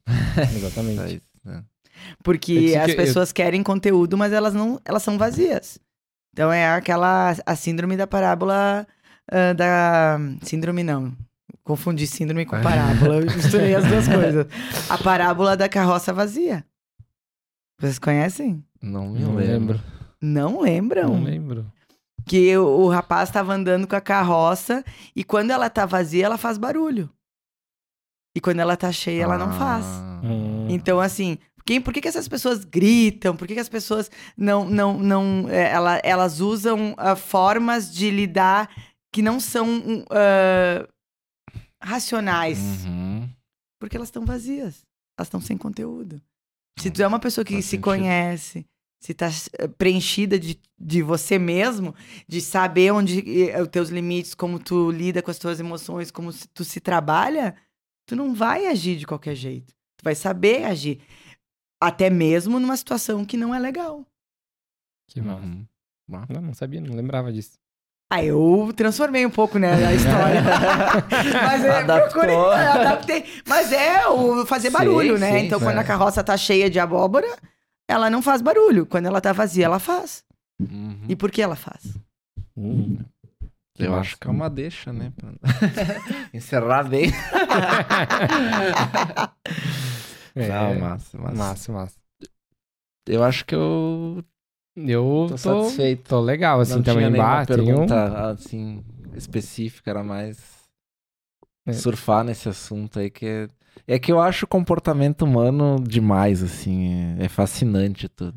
É (laughs) exatamente. (laughs) isso, né? Porque Eu disse as que eu- pessoas querem conteúdo, mas elas não, elas são vazias. Então é aquela a síndrome da parábola ah, da síndrome não. Confundi síndrome com parábola, (laughs) eu misturei as duas coisas. A parábola da carroça vazia. Vocês conhecem? Não me Não lembro. lembro. Não lembram? Não lembro. Que o, o rapaz estava andando com a carroça e quando ela tá vazia, ela faz barulho. E quando ela tá cheia, ela não faz. Hum. Então, assim, quem, por que, que essas pessoas gritam? Por que, que as pessoas não. não, não é, ela- elas usam ah, formas de lidar que não são ah, racionais? Uhum. Porque elas estão vazias. Elas estão sem conteúdo. Se tu é uma pessoa que Faz se sentido. conhece, se tá eh, preenchida de, de você mesmo, de saber onde eh, os teus limites, como tu lida com as tuas emoções, como se- tu se trabalha, tu não vai agir de qualquer jeito. Tu vai saber agir. Até mesmo numa situação que não é legal. Que mal. Uhum. Não, não sabia, não lembrava disso. Aí eu transformei um pouco, né, a história. (laughs) Mas é, Adaptou. procurei, adaptei. Mas é o fazer Sim, barulho, né? sim, então, sim. quando a carroça tá cheia de abóbora, ela não faz barulho. Quando ela tá vazia, ela faz. Uhum. E por que ela faz? Hum. Eu acho que é uma deixa, né? pra (laughs) Encerrar bem. (laughs) É, Não, massa, massa. massa, massa. Eu acho que eu Eu tô, tô, satisfeito. tô legal, assim, não também. Bah, tem um- pergunta assim específica, era mais É. surfar nesse assunto aí que é... é que eu acho o comportamento humano demais, assim, é, é fascinante tu,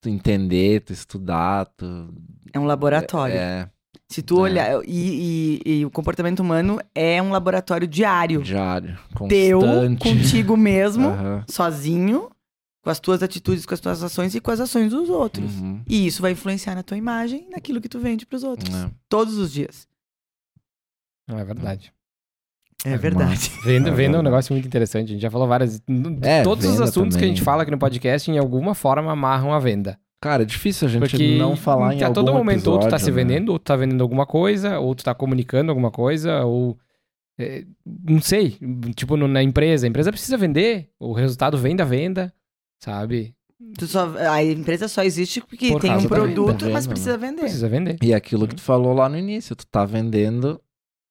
tu entender, tu estudar, tu É um laboratório. é Se tu É. olhar. E, e- e o comportamento humano é um laboratório diário. diário, Teu, constante. contigo mesmo, (laughs) Aham. sozinho. Com as tuas atitudes, com as tuas ações e com as ações dos outros. Uhum. E isso vai influenciar na tua imagem, naquilo que tu vende pros outros. É. Todos os dias. Não é verdade. É, É verdade. Venda, É venda é um negócio muito interessante. A gente já falou várias. É, todos os assuntos que a gente também. fala aqui no podcast, em alguma forma, amarram a venda. Cara, é difícil a gente Porque não falar em a algum todo momento ou tu tá episódio, se né? vendendo, ou tu tá vendendo alguma coisa, ou tu tá comunicando alguma coisa, ou. é, não sei. Tipo, no- na empresa. A empresa precisa vender. O resultado vem da venda, sabe? Tu só, a empresa só existe porque Por tem um produto, Venda, mas precisa vender. Precisa vender E aquilo que tu falou lá no início, tu tá vendendo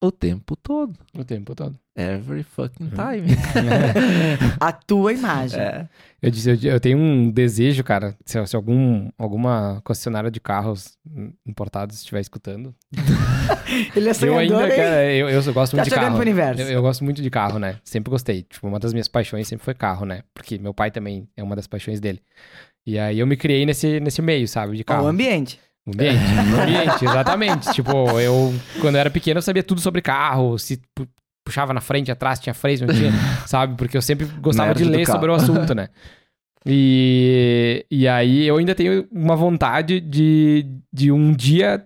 o tempo todo. o tempo todo. Every fucking Uhum. time. (laughs) (laughs) A tua imagem. é. Eu, disse, eu, eu tenho um desejo, cara, se, se algum, alguma concessionária de carros importados estiver escutando. (laughs) Ele é Eu sonhador, ainda, hein? cara, eu, eu gosto Tá muito de carro. pro universo. Eu, eu gosto muito de carro, né? Sempre gostei. Tipo, uma das minhas paixões sempre foi carro, né? Porque meu pai também é uma das paixões dele. E aí eu me criei nesse, nesse meio, sabe? De carro. O ambiente. O ambiente, o ambiente, exatamente. Tipo, eu, quando eu era pequeno, eu sabia tudo sobre carro, se puxava na frente, atrás, tinha freio, não tinha, (laughs) sabe? Porque eu sempre gostava Nerd de ler sobre o assunto, né? E, e aí eu ainda tenho uma vontade de, de um dia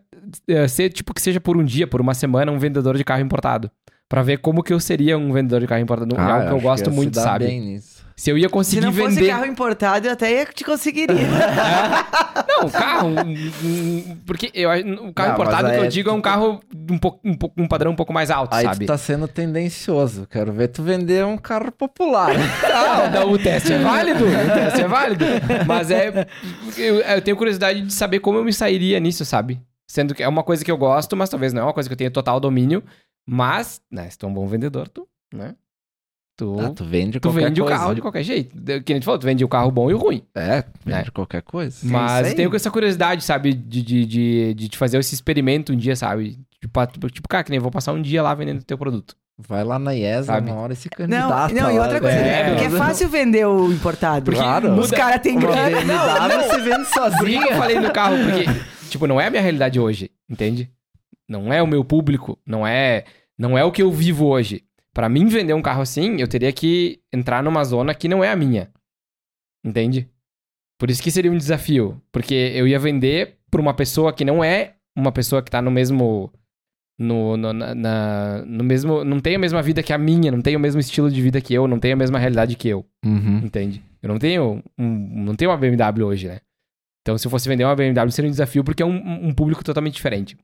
eh, ser, tipo, que seja por um dia, por uma semana, um vendedor de carro importado. Pra ver como que eu seria um vendedor de carro importado. É Ah, algo que eu gosto se muito, sabe? bem nisso. Se eu ia Se conseguir não fosse vender. carro importado, eu até ia te conseguiria. (laughs) Não, carro. um- um- porque eu, o carro Não, importado que eu aí digo é um carro um, pouco, um, pouco- um padrão um pouco mais alto, Aí sabe? tu tá sendo tendencioso. Quero ver tu vender um carro popular. (laughs) Não, não, o teste é válido. O teste é válido. Mas é. Eu, eu tenho curiosidade de saber como eu me sairia nisso, sabe? Sendo que é uma coisa que eu gosto, mas talvez não é uma coisa que eu tenha total domínio. Mas, né, se tu é um bom vendedor, tu, né? Tu, Ah, tu vende tu qualquer vende o coisa. carro de qualquer jeito. Que a gente falou, tu vende o carro bom e o ruim. É, vende É. qualquer coisa. Mas isso aí. tenho essa curiosidade, sabe? De, de, de, de te fazer esse experimento um dia, sabe? Tipo, tipo, cara, que nem vou passar um dia lá vendendo teu produto. Vai lá na IESA Sabe? uma hora e se Não, candidata não, e outra coisa, É. é, porque é fácil vender o importado. Porque Claro. Os caras têm grana. BMW você vende Por que eu sozinha. falei no carro? Porque, tipo, não é a minha realidade hoje, entende? Não é o meu público, não é, não é o que eu vivo hoje. Pra mim vender um carro assim, eu teria que entrar numa zona que não é a minha. Entende? Por isso que seria um desafio, porque eu ia vender pra uma pessoa que não é uma pessoa que tá no mesmo no, no, na- na- no mesmo não tem a mesma vida que a minha, não tem o mesmo estilo de vida que eu, não tem a mesma realidade que eu. Uhum. Entende? Eu não tenho, um, não tenho uma BMW hoje, né? Então, se eu fosse vender uma BMW, seria um desafio porque é um, um público totalmente diferente.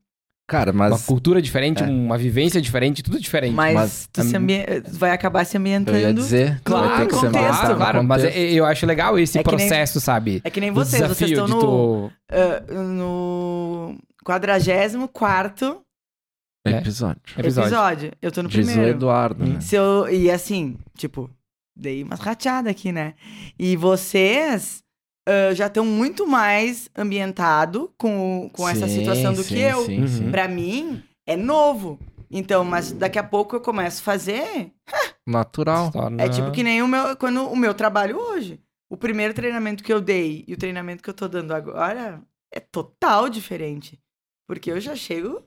Cara, Uma mas cultura diferente, é. uma vivência diferente, tudo diferente. Mas, Mas tu se ambi- vai acabar se eu ambientando. ia dizer, Claro, vai ter que contexto. mais claro, claro, mas contexto. é- eu acho legal esse É que nem- processo, sabe? É que nem vocês, vocês estão no, tu... ah, no 44 É. episódio. Episódio. episódio. Eu tô no Diz o primeiro. Eduardo, né? Se eu, e assim, tipo, dei umas rateadas aqui, né? E vocês ah, já estão muito mais ambientado com, com essa Sim, situação do sim, que eu. Sim, sim. Uhum. Pra mim, é novo. Então, mas daqui a pouco eu começo a fazer. Natural. É tipo que nem o meu, quando, o meu trabalho hoje. O primeiro treinamento que eu dei e o treinamento que eu tô dando agora é total diferente. Porque eu já chego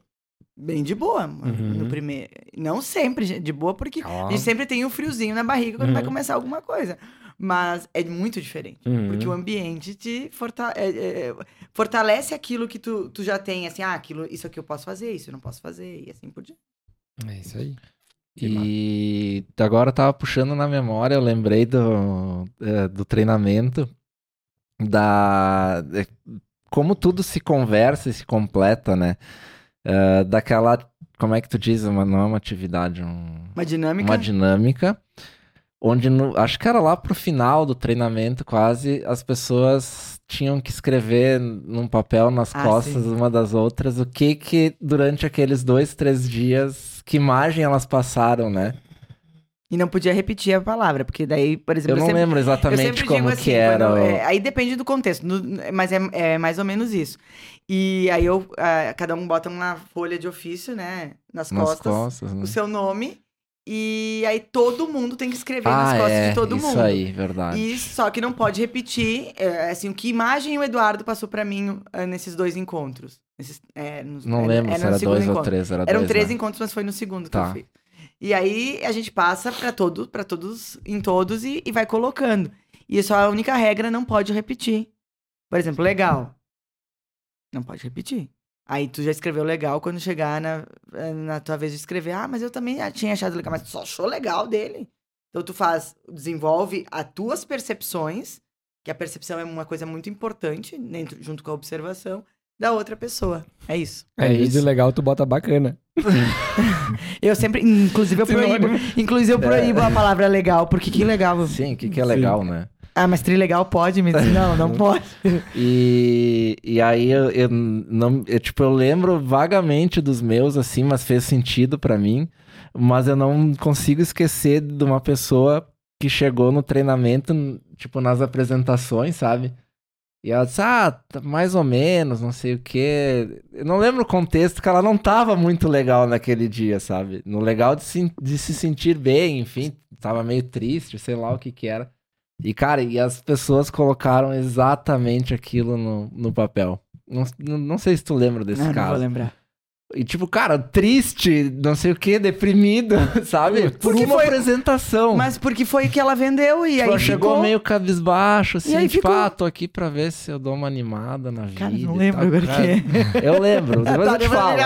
bem de boa Uhum. no primeiro. Não sempre de boa, porque a gente sempre tem um friozinho na barriga quando vai Uhum. começar alguma coisa. Mas é muito diferente. Uhum. Porque o ambiente te forta- é- é- fortalece aquilo que tu, tu já tem, assim, ah, aquilo, isso aqui eu posso fazer, isso eu não posso fazer, e assim por diante. É isso aí. E agora eu tava puxando na memória, eu lembrei do, é, do treinamento, da é, como tudo se conversa e se completa, né? É, daquela, como é que tu diz, uma, não é uma atividade, um, Uma dinâmica. uma dinâmica, onde no- acho que era lá pro final do treinamento quase, as pessoas tinham que escrever num papel nas Ah, costas sim. uma das outras o que que durante aqueles dois, três dias, que imagem elas passaram, né? E não podia repetir a palavra, porque daí, por exemplo, Eu não sempre- lembro Eu exatamente como que assim, era. quando- é, aí depende do contexto, no- mas é, é mais ou menos isso. E aí eu, ah, cada um bota uma folha de ofício, né, nas, nas costas, costas, né? o seu nome, e aí todo mundo tem que escrever Ah, nas costas é, de todo isso mundo. aí, verdade. E só que não pode repetir, é, assim, o que imagem o Eduardo passou pra mim ah, nesses dois encontros. Nesses, é, nos- Não é, lembro é se no era dois ou encontro. três, era Eram dois, três né? encontros, mas foi no segundo que Tá. eu fiz. E aí a gente passa pra todo, para todos, em todos e, e vai colocando. E só a única regra não pode repetir. Por exemplo, legal. Não pode repetir. Aí tu já escreveu legal quando chegar na, na tua vez de escrever. Ah, mas eu também tinha achado legal, mas tu só achou legal dele. Então tu faz, desenvolve as tuas percepções, que a percepção é uma coisa muito importante dentro, junto com a observação da outra pessoa. É isso. É, É isso. legal, tu bota bacana. (laughs) Eu sempre, inclusive eu proíbo, inclusive eu proíbo a palavra legal, porque que legal. Sim, o que, que é legal, né? Ah, mas trilegal pode me dizer, (laughs) não, não pode. E, e aí eu, eu não. Eu, tipo, eu lembro vagamente dos meus, assim, mas fez sentido pra mim. Mas eu não consigo esquecer de uma pessoa que chegou no treinamento, tipo, nas apresentações, sabe? E ela disse, ah, tá mais ou menos, não sei o quê. Eu não lembro o contexto, que ela não tava muito legal naquele dia, sabe? No legal de se, de se sentir bem, enfim, tava meio triste, sei lá o que que era. E, cara, e as pessoas colocaram exatamente aquilo no, no papel. Não, não, sei se tu lembra desse Não, não vou caso. lembrar. E tipo, cara, triste, não sei o que, deprimido, (laughs) sabe? Por Porque uma foi- apresentação. Mas porque foi que ela vendeu e Tipo, aí ela chegou ficou... meio cabisbaixo, assim, aí tipo, ficou- ah, tô aqui pra ver se eu dou uma animada na vida. Cara, não e lembro agora que é. (laughs) Eu lembro, (laughs) depois Tá, eu te falo.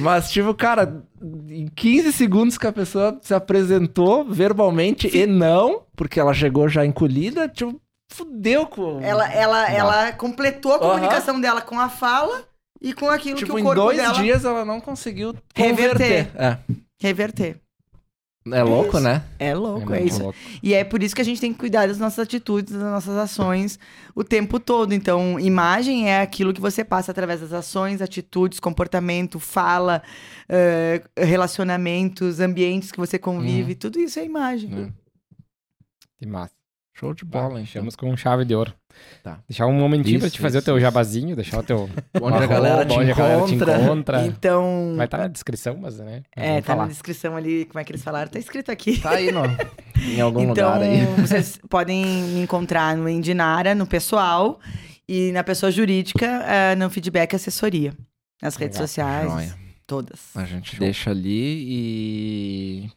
Mas, tipo, cara, em 15 segundos que a pessoa se apresentou verbalmente e não, porque ela chegou já encolhida, tipo, fudeu com. Ela, ela, ela completou a comunicação dela com a fala e com aquilo tipo, que o em corpo dois dela dias ela não conseguiu Reverter. converter. É. reverter. É louco, né? É louco, é, muito isso. louco. E é por isso que a gente tem que cuidar das nossas atitudes, das nossas ações o tempo todo. Então, imagem é aquilo que você passa através das ações, atitudes, comportamento, fala, eh, relacionamentos, ambientes que você convive. Tudo isso é imagem. É. Que massa. Show de bola, então. Fechamos com chave de ouro. Tá. Deixar um momentinho pra Isso, te fazer isso, o teu jabazinho, deixar o teu. Onde a galera te onde a galera te encontra. encontra. Então, Vai estar na descrição, mas né? é, tá falar. na descrição ali, como é que eles falaram, tá escrito aqui. Tá aí no, (laughs) em algum então, lugar aí. (laughs) vocês podem me encontrar no Endinara, no pessoal, e na pessoa jurídica, eh, no feedback assessoria. Nas redes Legal, sociais, joia. todas. A gente deixa ali e.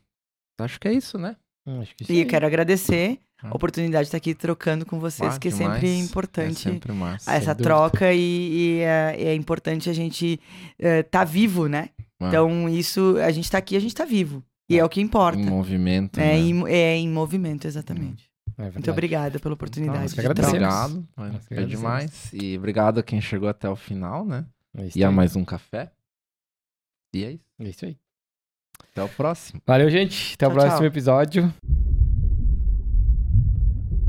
Acho que é isso, né? Hum, acho que isso E eu quero agradecer a oportunidade de estar aqui trocando com vocês, Ah, que é sempre É importante sempre massa. essa troca e, e, é, é importante a gente estar vivo, né? Ah. Então, isso, a gente tá aqui, a gente tá vivo. E é, o que importa. Em movimento. É, né? em, é em movimento, exatamente. É verdade. Muito obrigada pela oportunidade. nós que de troca. agradecemos. Obrigado. Agradecemos. demais. E obrigado a quem chegou até o final, né? É E a mais um café. E é isso. É isso aí. Até o próximo. Valeu, gente. Até o Tchau, próximo tchau. episódio.